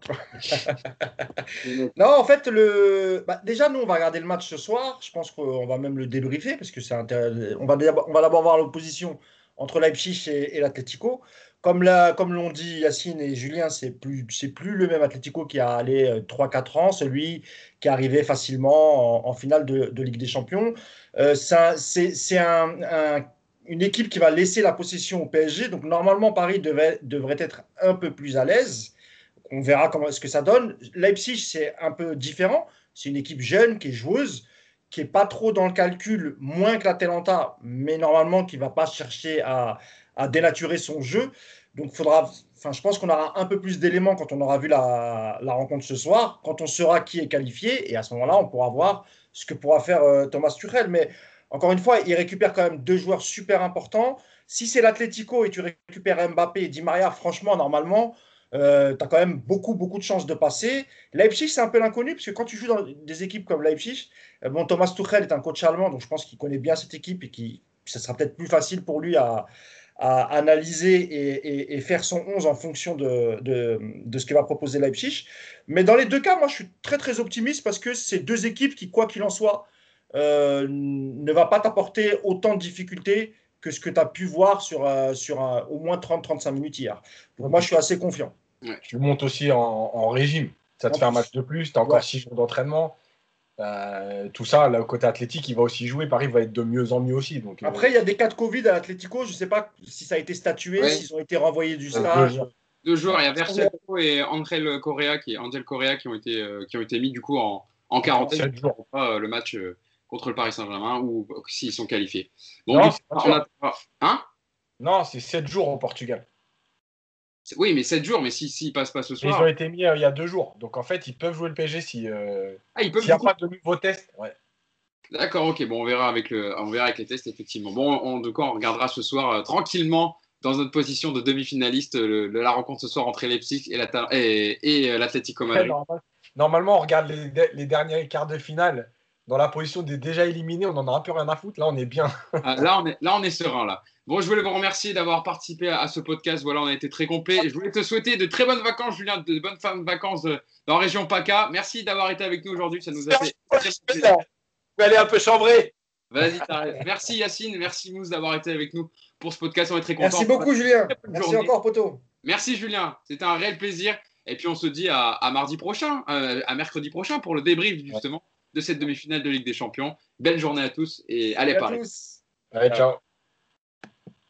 non, en fait, le... bah, déjà, nous, on va regarder le match ce soir. Je pense qu'on va même le débriefer parce que c'est intéressant. On va d'abord voir l'opposition entre Leipzig et, et l'Atlético. Comme l'a- comme l'ont dit Yacine et Julien, c'est plus, plus le même Atlético qui a allé euh, 3-4 ans, celui qui est arrivé facilement en, en finale de, de Ligue des Champions. Euh, c'est un- une équipe qui va laisser la possession au PSG. Donc normalement, Paris devrait être un peu plus à l'aise. On verra comment ce que ça donne. Leipzig, c'est un peu différent. C'est une équipe jeune qui est joueuse, qui est pas trop dans le calcul, moins que l'Atalanta, mais normalement qui va pas chercher à, dénaturer son jeu. Donc faudra, enfin, je pense qu'on aura un peu plus d'éléments quand on aura vu la, la rencontre ce soir, quand on saura qui est qualifié, et à ce moment-là, on pourra voir ce que pourra faire euh, Thomas Tuchel. Mais encore une fois, il récupère quand même deux joueurs super importants. Si c'est l'Atlético et tu récupères Mbappé et Di Maria, franchement, normalement, euh, tu as quand même beaucoup, beaucoup de chances de passer. Leipzig, c'est un peu l'inconnu, parce que quand tu joues dans des équipes comme Leipzig, euh, bon, Thomas Tuchel est un coach allemand, donc je pense qu'il connaît bien cette équipe et que ce sera peut-être plus facile pour lui à, analyser et, faire son 11 en fonction de, de, de ce que va proposer Leipzig. Mais dans les deux cas, moi, je suis très, très optimiste parce que c'est deux équipes qui, quoi qu'il en soit, euh, ne va pas t'apporter autant de difficultés que ce que tu as pu voir sur, euh, sur un- au moins 30-35 minutes hier. Donc moi, je suis assez confiant. Tu montes aussi en, en régime. Ça te En fait un match de plus, tu as encore Ouais. 6 jours d'entraînement. Euh, tout ça, au côté athlétique, il va aussi jouer. Paris va être de mieux en mieux aussi. Donc, euh, Après, il y a des cas de Covid à l'Atlético. Je ne sais pas si ça a été statué, s'ils ont été renvoyés du euh, stage. deux- joueurs, il y a Vercetto et Angel Correa qui, Angel Correa qui, ont été, euh, qui ont été mis du coup en, en quarantaine jours. euh, le match euh, contre le Paris Saint-Germain ou s'ils sont qualifiés. Bon, Non, on Hein? Non, c'est 7 jours au Portugal. Oui, mais 7 jours, mais s'ils si, ne passent pas ce Et ils soir. ont été mis euh, il y a deux jours. Donc en fait, ils peuvent jouer le PSG si, euh, Ah, ils peuvent s'il n'y a coup- pas de nouveau test. Ouais. D'accord, ok, bon, on verra avec, le, on verra avec les tests, effectivement. Bon, on, de quoi on regardera ce soir euh, tranquillement dans notre position de demi-finaliste le- la rencontre ce soir entre Leipzig et l'Ata- et, et, l'Atlético Madrid. normal- Normalement, on regarde les, les derniers quarts de finale dans la position des déjà éliminés. On en a un peu rien à foutre. Là, on est bien. Ah, là, on est, là, on est serein. Là. Bon, je voulais vous remercier d'avoir participé à, à ce podcast. Voilà, on a été très complet. Je voulais te souhaiter de très bonnes vacances, Julien, de bonnes fin de vacances euh, dans la région PACA. Merci d'avoir été avec nous aujourd'hui. Ça nous a fait très plaisir. Je vais aller un peu chambrer. Vas-y, t'arrêtes. Merci Yacine, merci Mousse d'avoir été avec nous pour ce podcast. On est très contents. Merci beaucoup, Julien. Merci journée. encore, Poto. Merci Julien, c'était un réel plaisir. Et puis on se dit à, à mardi prochain, euh, à mercredi prochain pour le débrief justement de cette demi-finale de Ligue des Champions. Belle journée à tous et allez à Paris. tous. Allez, ciao.